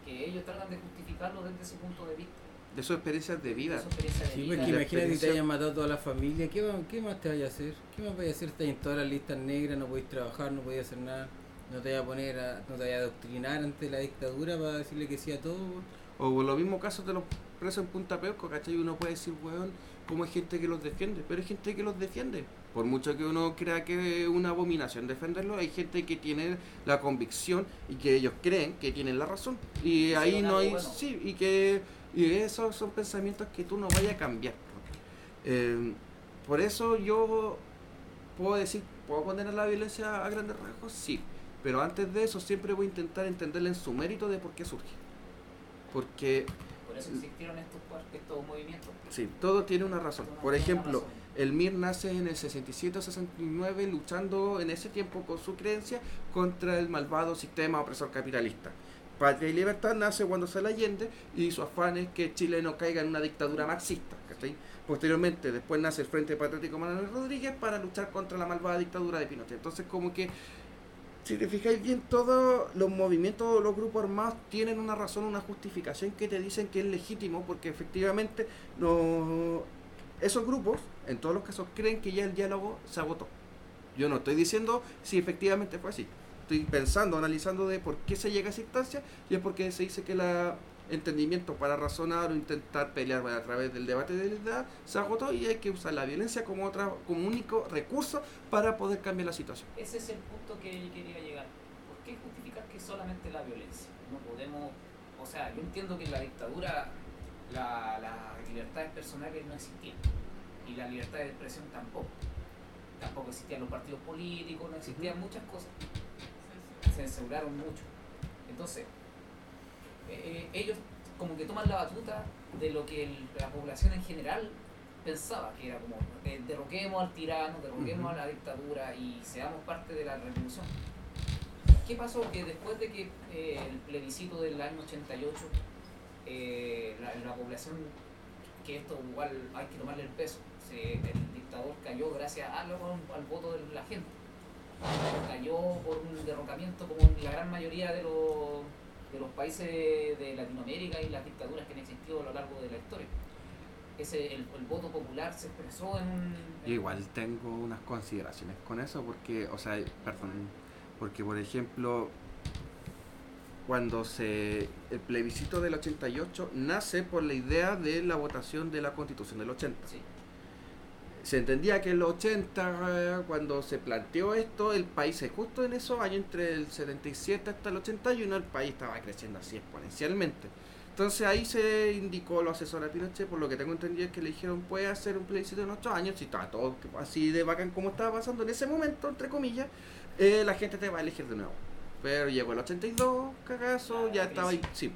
S2: que ellos tratan de justificarlo desde ese punto de vista.
S6: De sus experiencias de vida.
S5: sí, porque imagínate que te hayan matado toda la familia, ¿qué, ¿qué más te vaya a hacer? ¿Qué más vaya a hacer? Estás en todas las listas negras, no podéis trabajar, no podéis hacer nada, no te vaya a poner, a, no te vaya a adoctrinar ante la dictadura para decirle que sí a todo.
S6: O los mismos casos de los presos en Punta Peuco, ¿cachai? Uno puede decir, weón, como hay gente que los defiende, pero hay gente que los defiende. Por mucho que uno crea que es una abominación defenderlo, hay gente que tiene la convicción y que ellos creen que tienen la razón. Y ahí no hay... Sí, y que y esos son pensamientos que tú no vayas a cambiar. Eh, por eso yo puedo decir, ¿puedo condenar la violencia a grandes rasgos? Sí. Pero antes de eso siempre voy a intentar entenderle en su mérito de por qué surge. Porque...
S2: Por eso existieron estos, estos movimientos.
S6: Sí, todo tiene una razón. Por ejemplo, el MIR nace en el 67-69 luchando en ese tiempo con su creencia contra el malvado sistema opresor capitalista. Patria y Libertad nace cuando sale Allende y su afán es que Chile no caiga en una dictadura marxista. Posteriormente, después nace el Frente Patriótico Manuel Rodríguez para luchar contra la malvada dictadura de Pinochet. Entonces, como que, si te fijáis bien, todos los movimientos, los grupos armados tienen una razón, una justificación que te dicen que es legítimo, porque efectivamente no, esos grupos, en todos los casos, creen que ya el diálogo se agotó. Yo no estoy diciendo si efectivamente fue así estoy pensando, analizando de por qué se llega a esa instancia y es porque se dice que el entendimiento para razonar o intentar pelear a través del debate de la edad se agotó y hay que usar la violencia como otra como único recurso para poder cambiar la situación.
S2: Ese es el punto que quería llegar. ¿Por qué justificar que solamente la violencia? No podemos, o sea, yo entiendo que en la dictadura la, las libertades personales no existían y la libertad de expresión tampoco. Tampoco existían los partidos políticos, no existían muchas cosas se aseguraron mucho. Entonces, eh, eh, ellos como que toman la batuta de lo que la población en general pensaba, que era como derroquemos al tirano, derroquemos a la dictadura y seamos parte de la revolución. ¿Qué pasó? Que después de que eh, el plebiscito del año 88, la, población, que esto igual hay que tomarle el peso, el dictador cayó gracias al voto de la gente cayó por un derrocamiento como en la gran mayoría de los, de los países de Latinoamérica y las dictaduras que han existido a lo largo de la historia. Ese, el, voto popular se expresó en un...
S6: igual tengo unas consideraciones con eso porque, o sea, perdón, porque por ejemplo, cuando se el plebiscito del 88 nace por la idea de la votación de la constitución del 80. Sí se entendía que en los 80, cuando se planteó esto, el país, justo en esos años, entre el 77 hasta el 81, el país estaba creciendo así exponencialmente. Entonces ahí se indicó los asesores a Pinochet, por lo que tengo entendido es que le dijeron, puede hacer un plebiscito en 8 años, si estaba todo así de bacán como estaba pasando en ese momento, entre comillas, eh, la gente te va a elegir de nuevo. Pero llegó el 82, cagazo, ya estaba ahí. Sí.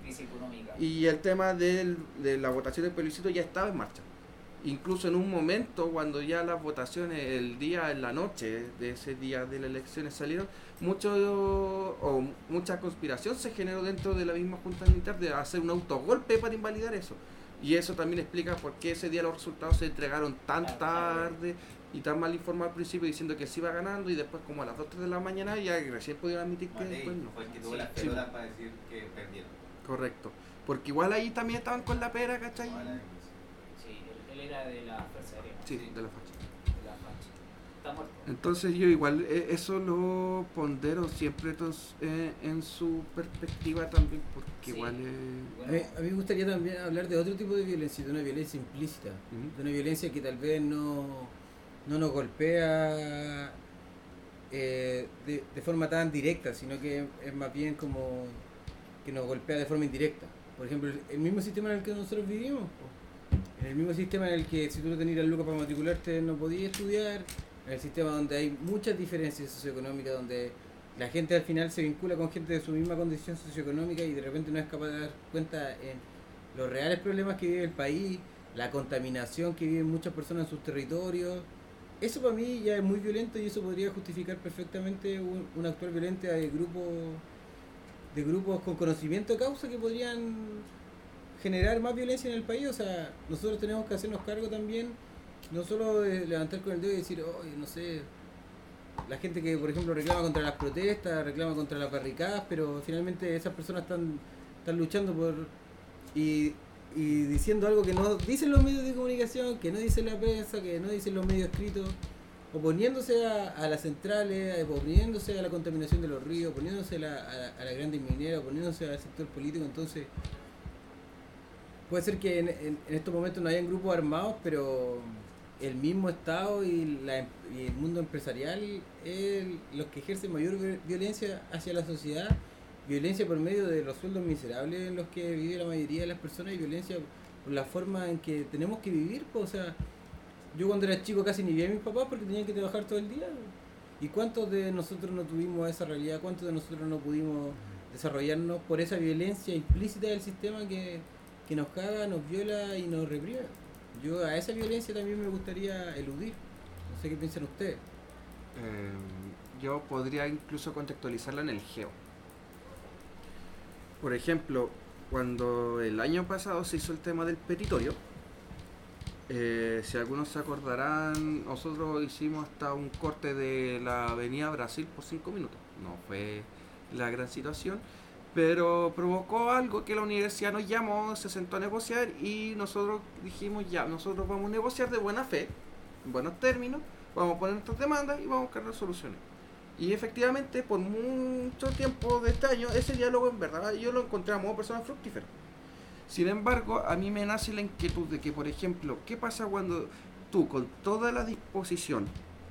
S6: Y el tema de la votación del plebiscito ya estaba en marcha incluso en un momento cuando ya las votaciones el día en la noche de ese día de las elecciones salieron mucho o mucha conspiración se generó dentro de la misma junta militar de hacer un autogolpe para invalidar eso y eso también explica por qué ese día los resultados se entregaron tan tarde y tan mal informado al principio diciendo que se iba ganando y después como a las 2 de la mañana ya recién pudieron admitir que después no.
S3: Fue el que tuvo las para decir que perdieron.
S6: Correcto. Porque igual ahí también estaban con la pera, ¿cachai?
S2: Era de la Fuerza Aérea.
S6: Sí, de la facha.
S2: De la facha. Está muerto.
S6: Entonces yo igual eh, eso lo pondero siempre eh, en su perspectiva también, porque igual...
S5: a, mí, me gustaría también hablar de otro tipo de violencia, de una violencia implícita, de una violencia que tal vez no, no nos golpea eh, de, de, forma tan directa, sino que es más bien como que nos golpea de forma indirecta. Por ejemplo, el mismo sistema en el que nosotros vivimos. En el mismo sistema en el que si tú no tenías lucas para matricularte no podías estudiar, en el sistema donde hay muchas diferencias socioeconómicas, donde la gente al final se vincula con gente de su misma condición socioeconómica y de repente no es capaz de dar cuenta en los reales problemas que vive el país, la contaminación que viven muchas personas en sus territorios. Eso para mí ya es muy violento y eso podría justificar perfectamente un, un actual violento de grupos de grupos con conocimiento de causa que podrían generar más violencia en el país. O sea, nosotros tenemos que hacernos cargo también, no solo de levantar con el dedo y decir, oye, no sé, la gente que, por ejemplo, reclama contra las protestas, reclama contra las barricadas, pero finalmente esas personas están, están luchando por... Y, y diciendo algo que no dicen los medios de comunicación, que no dice la prensa, que no dicen los medios escritos, oponiéndose a, a las centrales, oponiéndose a la contaminación de los ríos, oponiéndose a, la, a, a las grandes mineras, oponiéndose al sector político, entonces puede ser que en, en, estos momentos no hayan grupos armados, pero el mismo Estado y, la, y el mundo empresarial es los que ejercen mayor violencia hacia la sociedad, violencia por medio de los sueldos miserables en los que vive la mayoría de las personas y violencia por la forma en que tenemos que vivir. Pues, o sea, yo cuando era chico casi ni vi a mis papás porque tenían que trabajar todo el día. ¿Y cuántos de nosotros no tuvimos esa realidad? ¿Cuántos de nosotros no pudimos desarrollarnos por esa violencia implícita del sistema que, que nos caga, nos viola y nos reprime? Yo a esa violencia también me gustaría eludir. No sé qué piensan ustedes.
S6: Eh, yo podría incluso contextualizarla en el geo. Por ejemplo, cuando el año pasado se hizo el tema del petitorio, eh, si algunos se acordarán, nosotros hicimos hasta un corte de la Avenida Brasil por cinco minutos. No fue la gran situación, pero provocó algo que la universidad nos llamó, se sentó a negociar y nosotros dijimos ya, nosotros vamos a negociar de buena fe, en buenos términos, vamos a poner nuestras demandas y vamos a buscar soluciones. Y efectivamente, por mucho tiempo de este año, ese diálogo en verdad yo lo encontré a modo personal fructífero. Sin embargo, a mí me nace la inquietud de que, por ejemplo, ¿qué pasa cuando tú, con toda la disposición,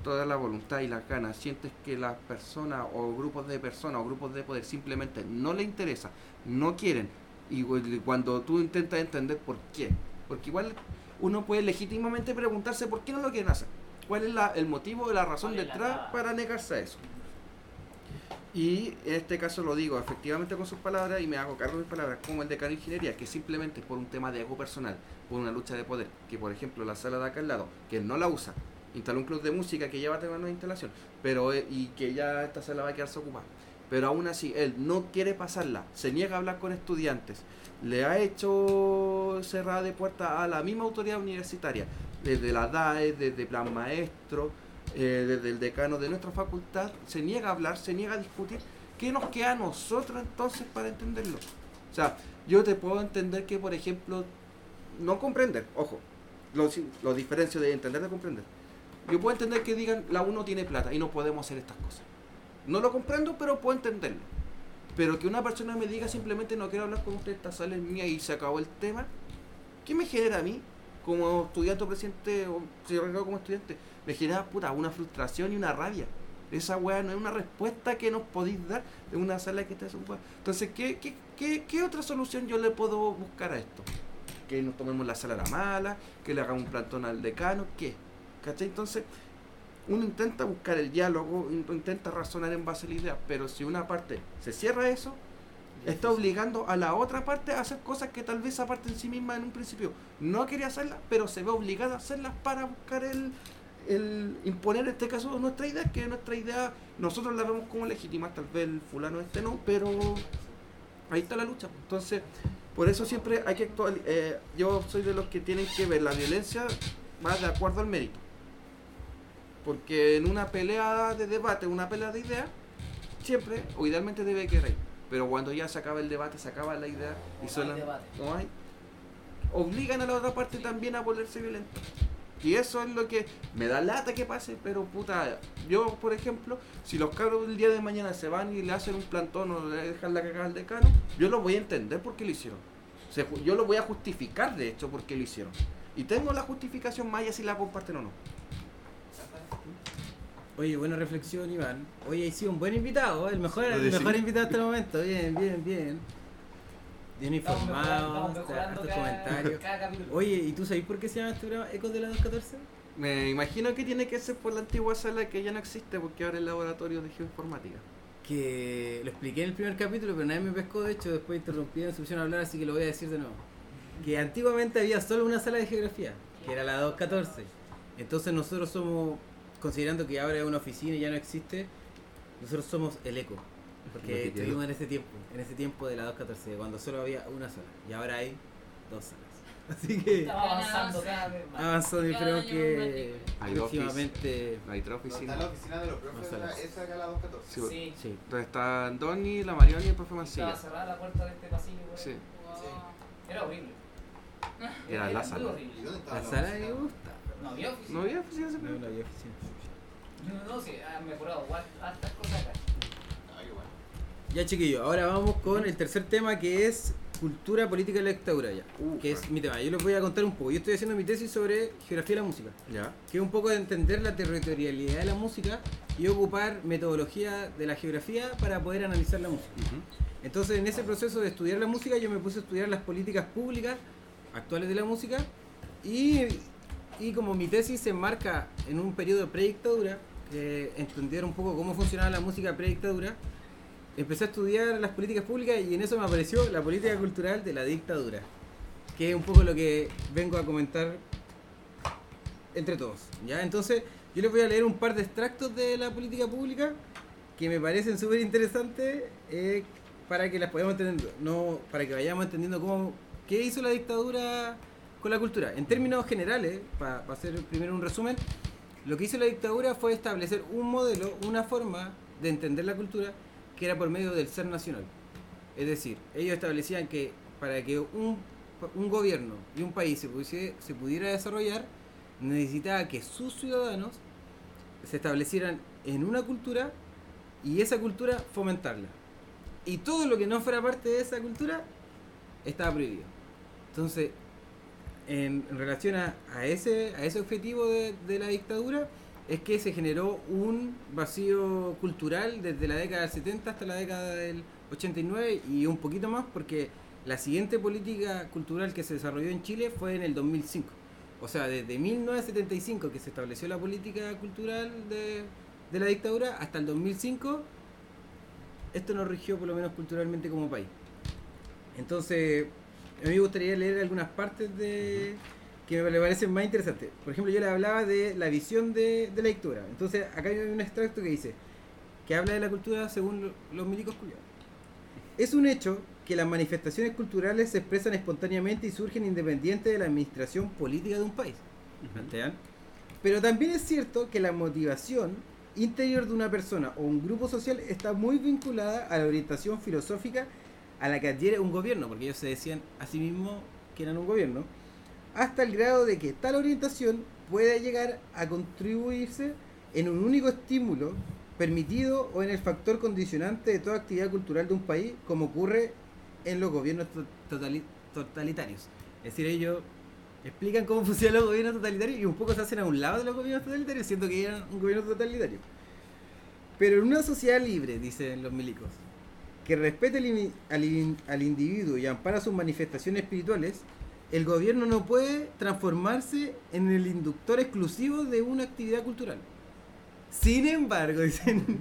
S6: toda la voluntad y las ganas, sientes que las personas o grupos de personas o grupos de poder simplemente no le interesa, no quieren, y cuando tú intentas entender por qué, porque igual uno puede legítimamente preguntarse por qué no lo quieren hacer, cuál es la, el motivo o la razón detrás para negarse a eso. Y en este caso lo digo efectivamente con sus palabras y me hago cargo de mis palabras, como el decano de ingeniería, que simplemente por un tema de ego personal, por una lucha de poder, que por ejemplo la sala de acá al lado, que no la usa, instaló un club de música que lleva a tener una instalación, pero y que ya esta sala va a quedarse ocupada. Pero aún así, él no quiere pasarla, se niega a hablar con estudiantes, le ha hecho cerrada de puerta a la misma autoridad universitaria, desde la DAE, desde Plan Maestro, eh, desde el decano de nuestra facultad, se niega a hablar, se niega a discutir. ¿Qué nos queda a nosotros entonces para entenderlo? O sea, yo te puedo entender que, por ejemplo, no comprender, ojo, lo, lo diferencio de entender de comprender. Yo puedo entender que digan, la uno tiene plata y no podemos hacer estas cosas. No lo comprendo, pero puedo entenderlo. Pero que una persona me diga simplemente no quiero hablar con usted, esta sala es mía y se acabó el tema, ¿qué me genera a mí como estudiante o presidente o si como estudiante? Me genera puta una frustración y una rabia. Esa weá no es una respuesta que nos podéis dar de una sala que está desocupada. Entonces, ¿qué, qué, qué, ¿qué otra solución yo le puedo buscar a esto? Que nos tomemos la sala a la mala, que le hagamos un plantón al decano, ¿qué? ¿Cachai? Entonces, uno intenta buscar el diálogo, intenta razonar en base a la idea, pero si una parte se cierra eso, está obligando a la otra parte a hacer cosas que tal vez esa parte en sí misma en un principio no quería hacerlas, pero se ve obligada a hacerlas para buscar el, el imponer en este caso nuestra idea, que nuestra idea nosotros la vemos como legítima, tal vez el fulano este no, pero ahí está la lucha. Entonces, por eso siempre hay que actuar, eh, yo soy de los que tienen que ver la violencia más de acuerdo al mérito. Porque en una pelea de debate, una pelea de ideas, siempre o idealmente debe querer. Pero cuando ya se acaba el debate, se acaba la idea y
S2: No
S6: solo no hay, obligan a la otra parte también a volverse violenta. Y eso es lo que me da lata que pase, pero puta, yo por ejemplo, si los cabros el día de mañana se van y le hacen un plantón o le dejan la cagada al decano, yo lo voy a entender por qué lo hicieron. Yo lo voy a justificar de hecho por qué lo hicieron. Y tengo la justificación más allá si la comparten o no.
S5: Oye, buena reflexión, Iván. Oye, he sido un buen invitado, el mejor, el mejor invitado hasta el momento. Bien, bien, bien. Bien informado, hartos comentarios. Oye, ¿y tú sabes por qué se llama este programa Ecos de la 214?
S6: Me imagino que tiene que ser por la antigua sala que ya no existe porque ahora es el laboratorio de geoinformática.
S5: Que lo expliqué en el primer capítulo, pero nadie me pescó. De hecho, después interrumpieron, se pusieron a hablar, así que lo voy a decir de nuevo. Que antiguamente había solo una sala de geografía, que era la 214. Entonces, nosotros somos, considerando que ahora es una oficina y ya no existe, nosotros somos el eco. Porque estuvimos en ese tiempo, en ese tiempo de la 214, cuando solo había una sala. Y ahora hay dos salas. Así que
S2: Estamos avanzando cada vez más.
S5: avanzó y creo que.
S6: Hay
S5: próximamente.
S6: La otra
S3: No
S6: oficina.
S3: está la oficina de los profes,
S5: No
S3: la- esa acá la 214.
S6: Sí,
S2: Sí,
S5: Sí.
S6: Donde están Donny, la Mariona y el profe
S2: estaba
S6: Mancilla.
S2: cerrada la puerta de este pasillo, güey.
S6: Sí.
S4: Wow.
S2: Era horrible.
S6: Era la
S2: muy
S6: sala.
S2: horrible.
S3: ¿Y dónde estaba
S5: La
S3: la
S5: sala me gusta.
S2: No había oficina.
S6: ¿No había oficina
S5: No, no había oficina.
S2: No, no, sí, han mejorado hartas cosas acá.
S5: Ya chiquillos, ahora vamos con el tercer tema que es cultura política y la dictadura ya.
S6: Uh,
S5: que es mi tema. Yo les voy a contar un poco. Yo estoy haciendo mi tesis sobre geografía de la música.
S6: Ya.
S5: que es un poco de entender la territorialidad de la música y ocupar metodología de la geografía para poder analizar la música. Entonces, en ese proceso de estudiar la música, yo me puse a estudiar las políticas públicas actuales de la música y, y como mi tesis se enmarca en un periodo predictadura, que entender un poco cómo funcionaba la música predictadura, empecé a estudiar las políticas públicas y en eso me apareció la política cultural de la dictadura, que es un poco lo que vengo a comentar entre todos. ¿ya? Entonces, yo les voy a leer un par de extractos de la política pública que me parecen súper interesantes eh, para que las podamos entender, no, para que vayamos entendiendo cómo, qué hizo la dictadura con la cultura. En términos generales, para hacer primero un resumen, lo que hizo la dictadura fue establecer un modelo, una forma de entender la cultura que era por medio del ser nacional. Es decir, ellos establecían que para que un, un gobierno y un país se, pudiese- se pudiera desarrollar, necesitaba que sus ciudadanos se establecieran en una cultura y esa cultura fomentarla. Y todo lo que no fuera parte de esa cultura estaba prohibido. Entonces, en, relación a, a ese, a ese objetivo de, de la dictadura, es que se generó un vacío cultural desde la década del 70 hasta la década del 89 y un poquito más porque la siguiente política cultural que se desarrolló en Chile fue en el 2005. O sea, desde 1975 que se estableció la política cultural de, de la dictadura hasta el 2005, esto nos rigió por lo menos culturalmente como país. Entonces, a mí me gustaría leer algunas partes de que me parecen más interesantes. Por ejemplo, yo le hablaba de la visión de, de la dictadura. Entonces, acá hay un extracto que dice, que habla de la cultura según lo- los milicos culiados. Es un hecho que las manifestaciones culturales se expresan espontáneamente y surgen independientes de la administración política de un país. ¿Plantean? Pero también es cierto que la motivación interior de una persona o un grupo social está muy vinculada a la orientación filosófica a la que adhiere un gobierno, porque ellos se decían a sí mismos que eran un gobierno, hasta el grado de que tal orientación puede llegar a contribuirse en un único estímulo permitido o en el factor condicionante de toda actividad cultural de un país, como ocurre en los gobiernos to- totali- totalitarios. Es decir, ellos explican cómo funcionan los gobiernos totalitarios y un poco se hacen a un lado de los gobiernos totalitarios, siendo que eran un gobierno totalitario. Pero en una sociedad libre, dicen los milicos, que respete al, individuo y ampara sus manifestaciones espirituales, el gobierno no puede transformarse en el inductor exclusivo de una actividad cultural. Sin embargo, dicen,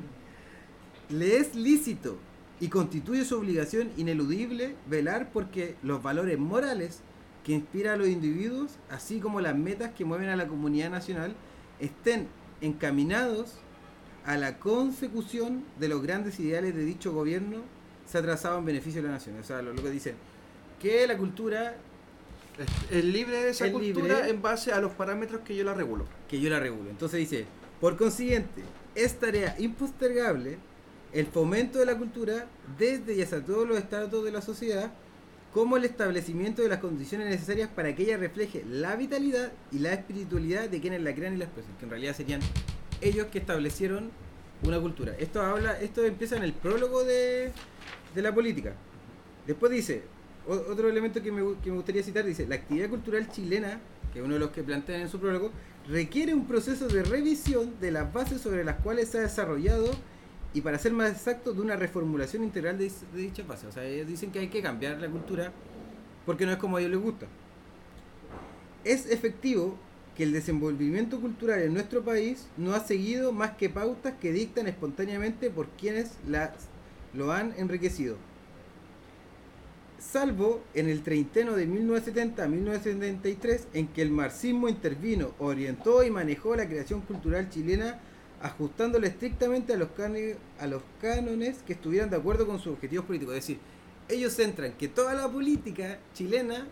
S5: le es lícito y constituye su obligación ineludible velar porque los valores morales que inspiran a los individuos, así como las metas que mueven a la comunidad nacional, estén encaminados a la consecución de los grandes ideales de dicho gobierno se ha trazado en beneficio de la nación. O sea, lo, lo que dicen, que la cultura,
S6: Es, es libre de esa
S5: Es
S6: cultura
S5: libre.
S6: en base a los parámetros que yo la regulo.
S5: que yo la regulo. Entonces dice, por consiguiente, es tarea impostergable el fomento de la cultura desde y hasta todos los estratos de la sociedad, como el establecimiento de las condiciones necesarias para que ella refleje la vitalidad y la espiritualidad de quienes la crean y la expresan, que en realidad serían ellos que establecieron una cultura. Esto habla, esto empieza en el prólogo de, de la política. Después dice, otro elemento que me, que me gustaría citar, dice, la actividad cultural chilena, que es uno de los que plantean en su prólogo, requiere un proceso de revisión de las bases sobre las cuales se ha desarrollado y para ser más exacto, de una reformulación integral de, de dichas bases. O sea, ellos dicen que hay que cambiar la cultura porque no es como a ellos les gusta. Es efectivo que el desenvolvimiento cultural en nuestro país no ha seguido más que pautas que dictan espontáneamente por quienes las, lo han enriquecido. Salvo en el treinteno de 1970 a 1973, en que el marxismo intervino, orientó y manejó la creación cultural chilena, ajustándole estrictamente a los, cánones, a los cánones que estuvieran de acuerdo con sus objetivos políticos. Es decir, ellos centran que toda la política chilena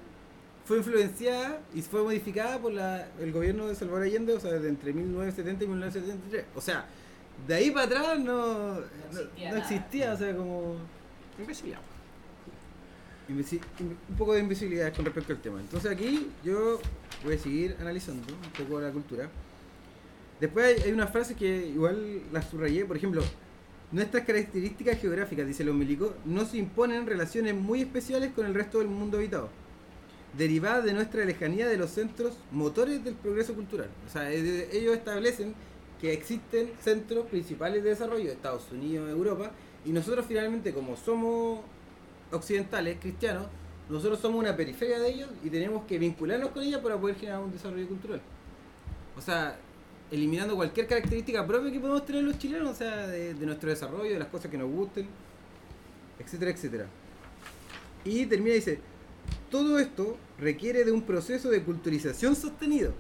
S5: fue influenciada y fue modificada por la, el gobierno de Salvador Allende, o sea, de entre 1970 y 1973. O sea, de ahí para atrás no, no,
S2: existía
S5: no
S2: nada.
S5: existía, o sea, como
S6: Imbécil.
S5: invisi- un poco de invisibilidad con respecto al tema. Entonces aquí yo voy a seguir analizando un poco la cultura. Después hay, unas frases que igual las subrayé, por ejemplo, nuestras características geográficas, dice el ombilico, no se imponen relaciones muy especiales con el resto del mundo habitado, derivadas de nuestra lejanía de los centros motores del progreso cultural. O sea, ellos establecen que existen centros principales de desarrollo, Estados Unidos, Europa, y nosotros finalmente como somos occidentales, cristianos, nosotros somos una periferia de ellos y tenemos que vincularnos con ella para poder generar un desarrollo cultural. O sea, eliminando cualquier característica propia que podemos tener los chilenos, o sea, de, de nuestro desarrollo, de las cosas que nos gusten, etcétera, etcétera. Y termina y dice, todo esto requiere de un proceso de culturización sostenido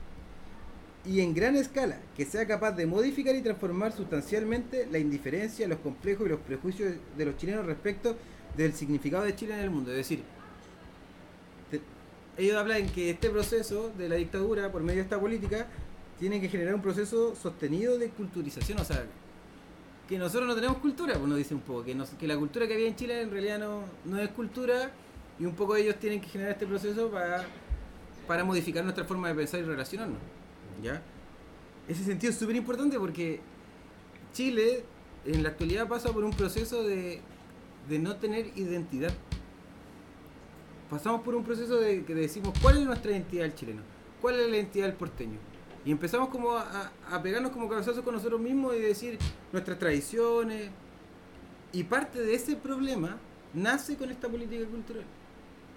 S5: y en gran escala, que sea capaz de modificar y transformar sustancialmente la indiferencia, los complejos y los prejuicios de los chilenos respecto del significado de Chile en el mundo. Es decir, ellos hablan que este proceso de la dictadura, por medio de esta política, tiene que generar un proceso sostenido de culturización. O sea, que nosotros no tenemos cultura, pues nos dice un poco, que, que la cultura que había en Chile en realidad no, no es cultura y un poco ellos tienen que generar este proceso para, para modificar nuestra forma de pensar y relacionarnos. ¿Ya? Ese sentido es súper importante porque Chile en la actualidad pasa por un proceso de, de no tener identidad. Pasamos por un proceso de que decimos cuál es nuestra identidad del chileno, cuál es la identidad del porteño. Y empezamos como a, a pegarnos como cabezazos con nosotros mismos y decir nuestras tradiciones. Y parte de ese problema nace con esta política cultural.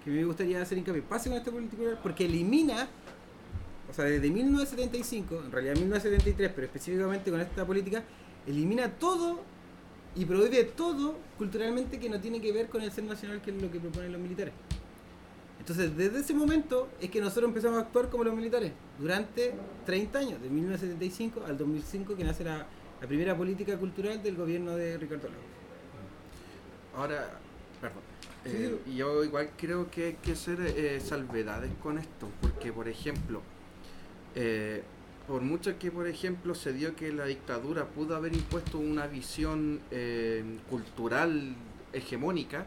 S5: Que me gustaría hacer hincapié. Pase con esta política cultural porque elimina o sea, desde 1975, en realidad 1973, pero específicamente con esta política, elimina todo y prohíbe todo culturalmente que no tiene que ver con el ser nacional, que es lo que proponen los militares. Entonces, desde ese momento es que nosotros empezamos a actuar como los militares, durante 30 años, de 1975 al 2005, que nace la, la primera política cultural del gobierno de Ricardo Lagos.
S6: Ahora, perdón.
S5: Sí,
S6: Eh, yo igual creo que hay que hacer eh, salvedades con esto, porque por ejemplo, eh, por mucho que por ejemplo se dio que la dictadura pudo haber impuesto una visión eh, cultural hegemónica,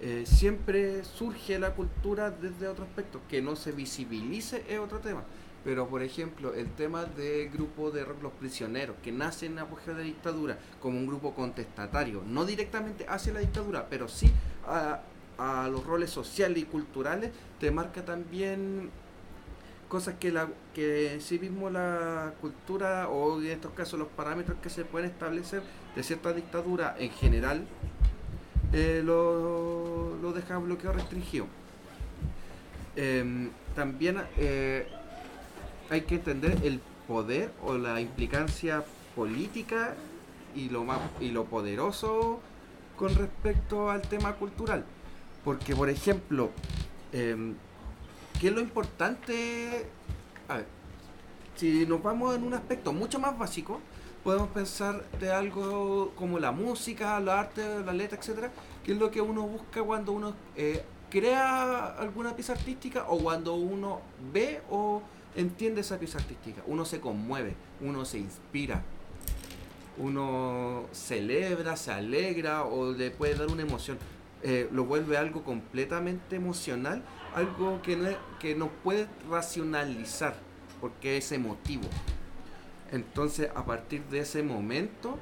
S6: eh, siempre surge la cultura desde otro aspecto, que no se visibilice es otro tema. Pero por ejemplo, el tema del grupo de Los Prisioneros, que nace en apogeo de la dictadura como un grupo contestatario, no directamente hacia la dictadura, pero sí a, a los roles sociales y culturales, te marca también cosas que, la, que en sí mismo la cultura o en estos casos los parámetros que se pueden establecer de cierta dictadura en general eh, lo, lo deja bloqueado restringido. Em, también eh, hay que entender el poder o la implicancia política y lo más y lo poderoso con respecto al tema cultural porque por ejemplo em, ¿qué es lo importante? A ver, si nos vamos en un aspecto mucho más básico podemos pensar de algo como la música, la arte, la letra, etcétera, que es lo que uno busca cuando uno eh, crea alguna pieza artística o cuando uno ve o entiende esa pieza artística. Uno se conmueve, uno se inspira, uno celebra, se alegra o le puede dar una emoción. Eh, lo vuelve algo completamente emocional, algo que que no puede racionalizar porque es emotivo. Entonces, a partir de ese momento,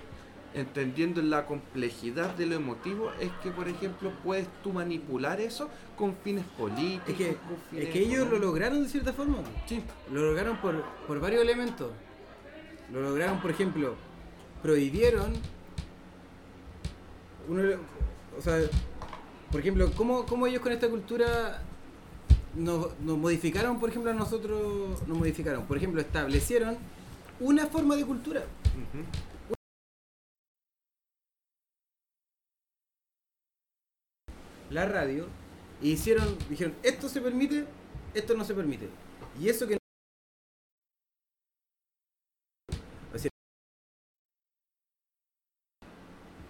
S6: entendiendo la complejidad de lo emotivo, es que, por ejemplo, puedes tú manipular eso con fines políticos.
S5: Es que,
S6: con fines
S5: es que ellos lo lograron de cierta forma.
S6: Sí.
S5: Lo lograron por, por varios elementos. Lo lograron, por ejemplo, prohibieron. Uno, o sea, por ejemplo, ¿cómo, cómo ellos con esta cultura nos, nos modificaron, por ejemplo, a nosotros, nos modificaron? Por ejemplo, establecieron una forma de cultura.
S6: Ujú.
S5: La radio y hicieron, dijeron, esto se permite, esto no se permite. Y eso que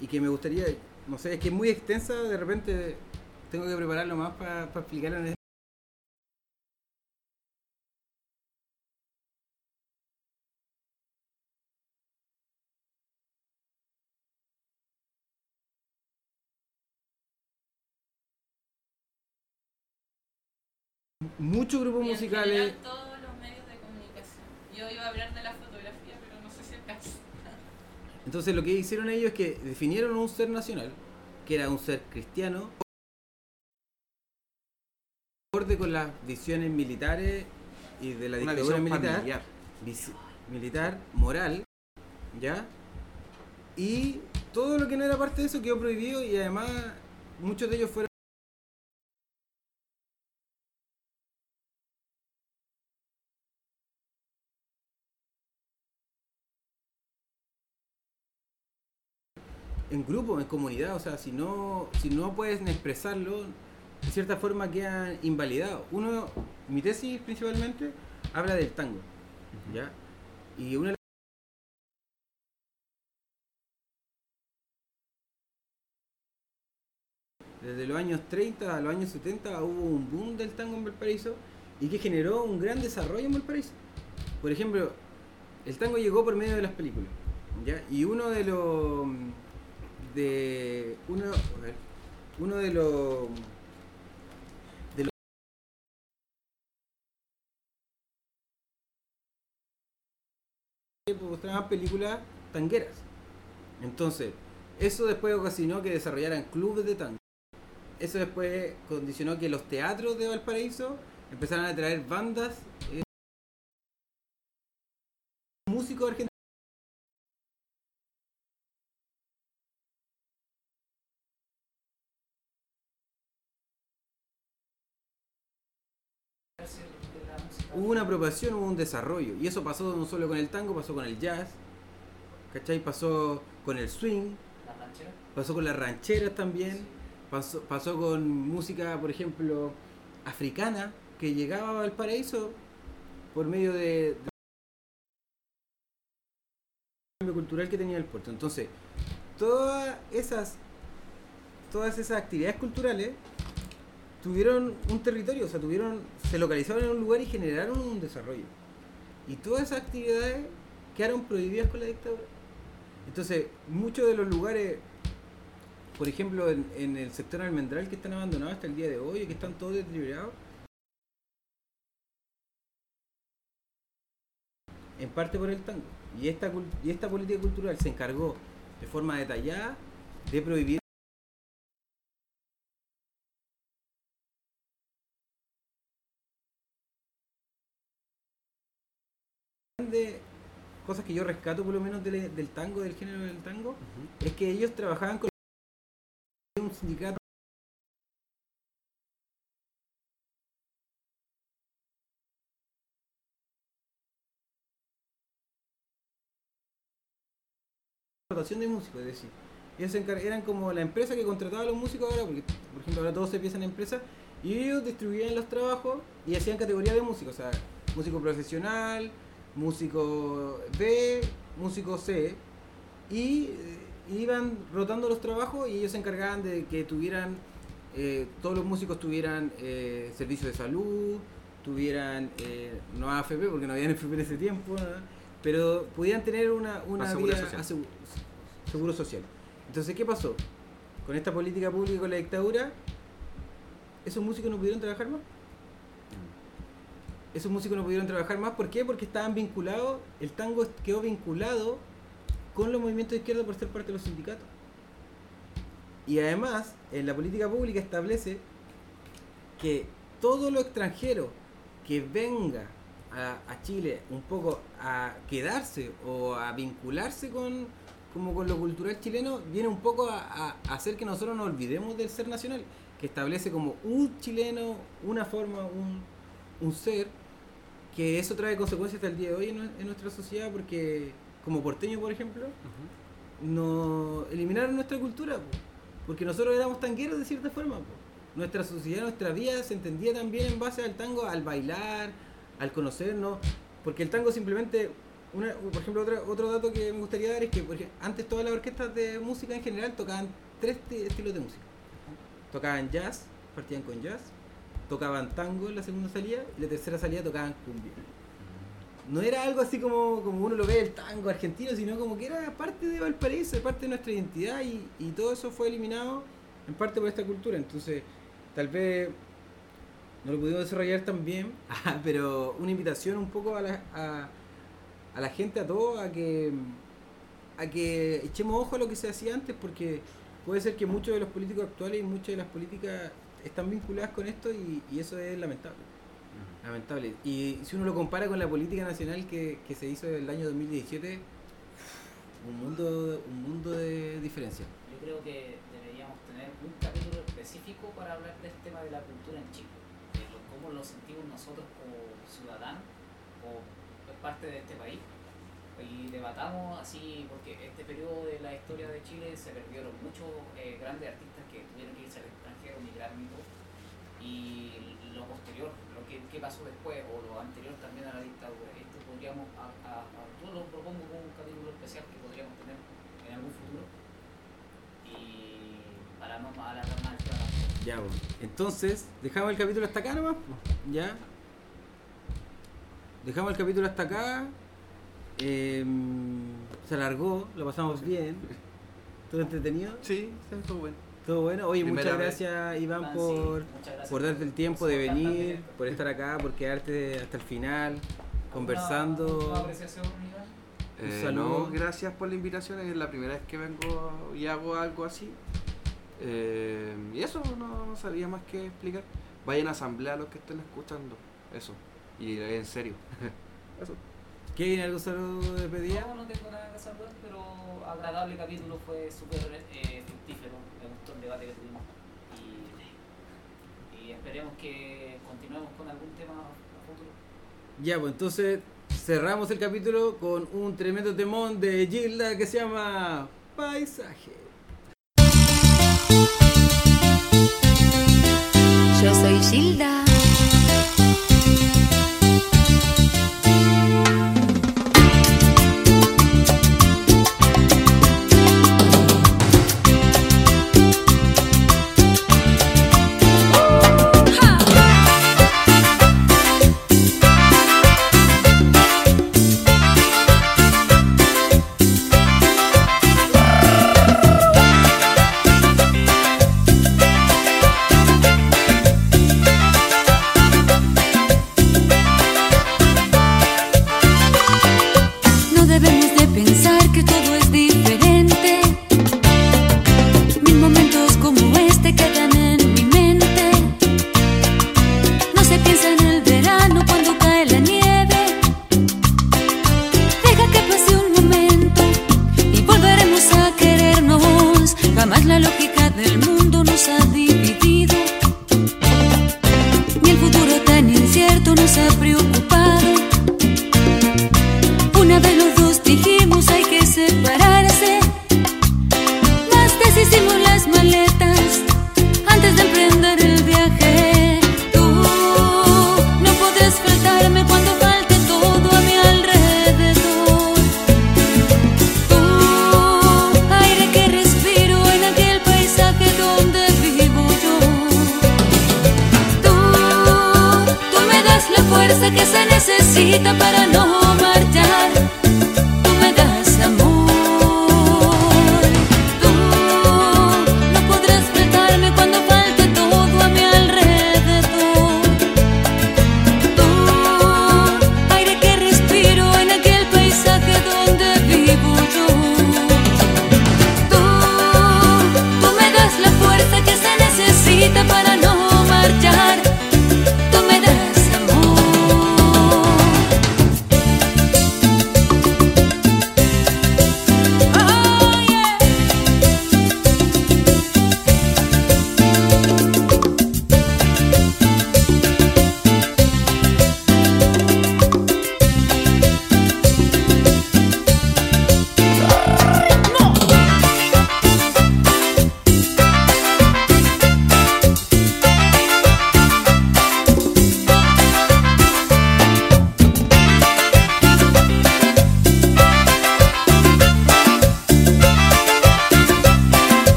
S5: y que me gustaría, no sé, es que es muy extensa, de repente tengo que prepararlo más para explicarlo en muchos grupos
S4: Y en
S5: musicales.
S4: general todos los medios de comunicación. Yo iba a hablar de la fotografía, pero no sé si alcanza.
S5: Entonces lo que hicieron ellos es que definieron un ser nacional, que era un ser cristiano, acorde con las visiones militares y de la dictadura militar,
S6: familiar.
S5: militar, moral, ¿ya? Y todo lo que no era parte de eso quedó prohibido y además muchos de ellos fueron en grupo, en comunidad, o sea, si no, si no puedes expresarlo, de cierta forma quedan invalidados. Uno, mi tesis principalmente, habla del tango, ¿ya? Y una de Desde los años 30 a los años 70 hubo un boom del tango en Valparaíso y que generó un gran desarrollo en Valparaíso. Por ejemplo, el tango llegó por medio de las películas, ¿ya? Y uno de los de uno uno de los de los mostraban películas tangueras. Entonces, eso después ocasionó que desarrollaran clubes de tango. Eso después condicionó que los teatros de Valparaíso empezaran a traer bandas eh, músicos argentinos hubo una apropiación, hubo un desarrollo. Y eso pasó no solo con el tango, pasó con el jazz, ¿cachai? Pasó con el swing, pasó con las rancheras también, pasó, pasó con música, por ejemplo, africana, que llegaba al paraíso por medio de, de cambio cultural que tenía el puerto. Entonces, todas esas, todas esas actividades culturales tuvieron un territorio, o sea, tuvieron, se localizaron en un lugar y generaron un desarrollo. Y todas esas actividades quedaron prohibidas con la dictadura. Entonces, muchos de los lugares, por ejemplo, en, el sector almendral que están abandonados hasta el día de hoy, que están todos deteriorados, en parte por el tango. Y esta, y esta política cultural se encargó de forma detallada de prohibir de cosas que yo rescato por lo menos del, del tango, del género del tango, es que ellos trabajaban con un sindicato de músicos, es decir, ellos eran como la empresa que contrataba a los músicos ahora, porque por ejemplo ahora todos se piensan en empresas, y ellos distribuían los trabajos y hacían categoría de músicos, o sea, músico profesional, músico B, músico C, y eh, iban rotando los trabajos y ellos se encargaban de que tuvieran, eh, todos los músicos tuvieran eh, servicio de salud, tuvieran, eh, no AFP porque no habían FP en ese tiempo, pero pudieran tener una, una
S6: Una seguridad
S5: vida
S6: social.
S5: asegu- seguro social. Entonces, ¿qué pasó? Con esta política pública y con la dictadura, esos músicos no pudieron trabajar más. Esos músicos no pudieron trabajar más, ¿por qué? Porque estaban vinculados, el tango quedó vinculado con los movimientos de izquierda por ser parte de los sindicatos. Y además, en la política pública establece que todo lo extranjero que venga a, Chile un poco a quedarse o a vincularse con, como con lo cultural chileno, viene un poco a, hacer que nosotros nos olvidemos del ser nacional, que establece como un chileno, una forma, un ser, que eso trae consecuencias hasta el día de hoy en, nue- en nuestra sociedad, porque como porteño, por ejemplo, nos eliminaron nuestra cultura, po, porque nosotros éramos tangueros de cierta forma. po. Nuestra sociedad, nuestra vida se entendía también en base al tango, al bailar, al conocernos, porque el tango simplemente, una, por ejemplo, otra- otro dato que me gustaría dar es que por ejemplo, antes todas las orquestas de música en general tocaban tres ti- estilos de música. Tocaban jazz, partían con jazz, tocaban tango en la segunda salida y la tercera salida tocaban cumbia. No era algo así como, como uno lo ve el tango argentino, sino como que era parte de Valparaíso, parte de nuestra identidad y, todo eso fue eliminado en parte por esta cultura. Entonces, tal vez no lo pudimos desarrollar tan bien, pero una invitación un poco a la, a, a la gente, a todos, a que, a que echemos ojo a lo que se hacía antes, porque puede ser que muchos de los políticos actuales y muchas de las políticas están vinculadas con esto y, y eso es lamentable. Lamentable. Y si uno lo compara con la política nacional que, que se hizo en el año 2017, un mundo, un mundo de diferencia.
S2: Yo creo que deberíamos tener un capítulo específico para hablar del tema de la cultura en Chile, de cómo lo sentimos nosotros como ciudadanos o parte de este país. Y debatamos así, porque este periodo de la historia de Chile se perdieron muchos eh, grandes artistas que tuvieron que irse al y lo posterior, lo que, pasó después o lo anterior también a la dictadura. Esto podríamos, a, a, yo lo propongo como un capítulo especial que podríamos tener en algún futuro. Y para no alargar más el
S5: Ya, bueno. Entonces, dejamos el capítulo hasta acá nomás. Ya. Dejamos el capítulo hasta acá. Em, se alargó, lo pasamos bien. ¿Todo entretenido?
S6: Sí, todo bueno.
S5: Todo bueno. Oye, muchas gracias Iván por, por darte el tiempo de venir, por estar acá, por quedarte hasta el final, conversando.
S2: apreciación,
S6: Iván? Eh, no, gracias por la invitación. Es la primera vez que vengo y hago algo así. Eh, y eso no sabía más que explicar. Vayan a asamblea los que estén escuchando. Eso. Y en serio. eso.
S5: ¿Qué algo solo de pedía?
S2: No, no tengo nada que saludar, pero agradable capítulo, fue súper eh, fructífero, debate que tuvimos y, y, esperemos que continuemos con algún tema a futuro.
S5: Ya, pues entonces cerramos el capítulo con un tremendo temón de Gilda que se llama Paisaje.
S8: Yo soy Gilda.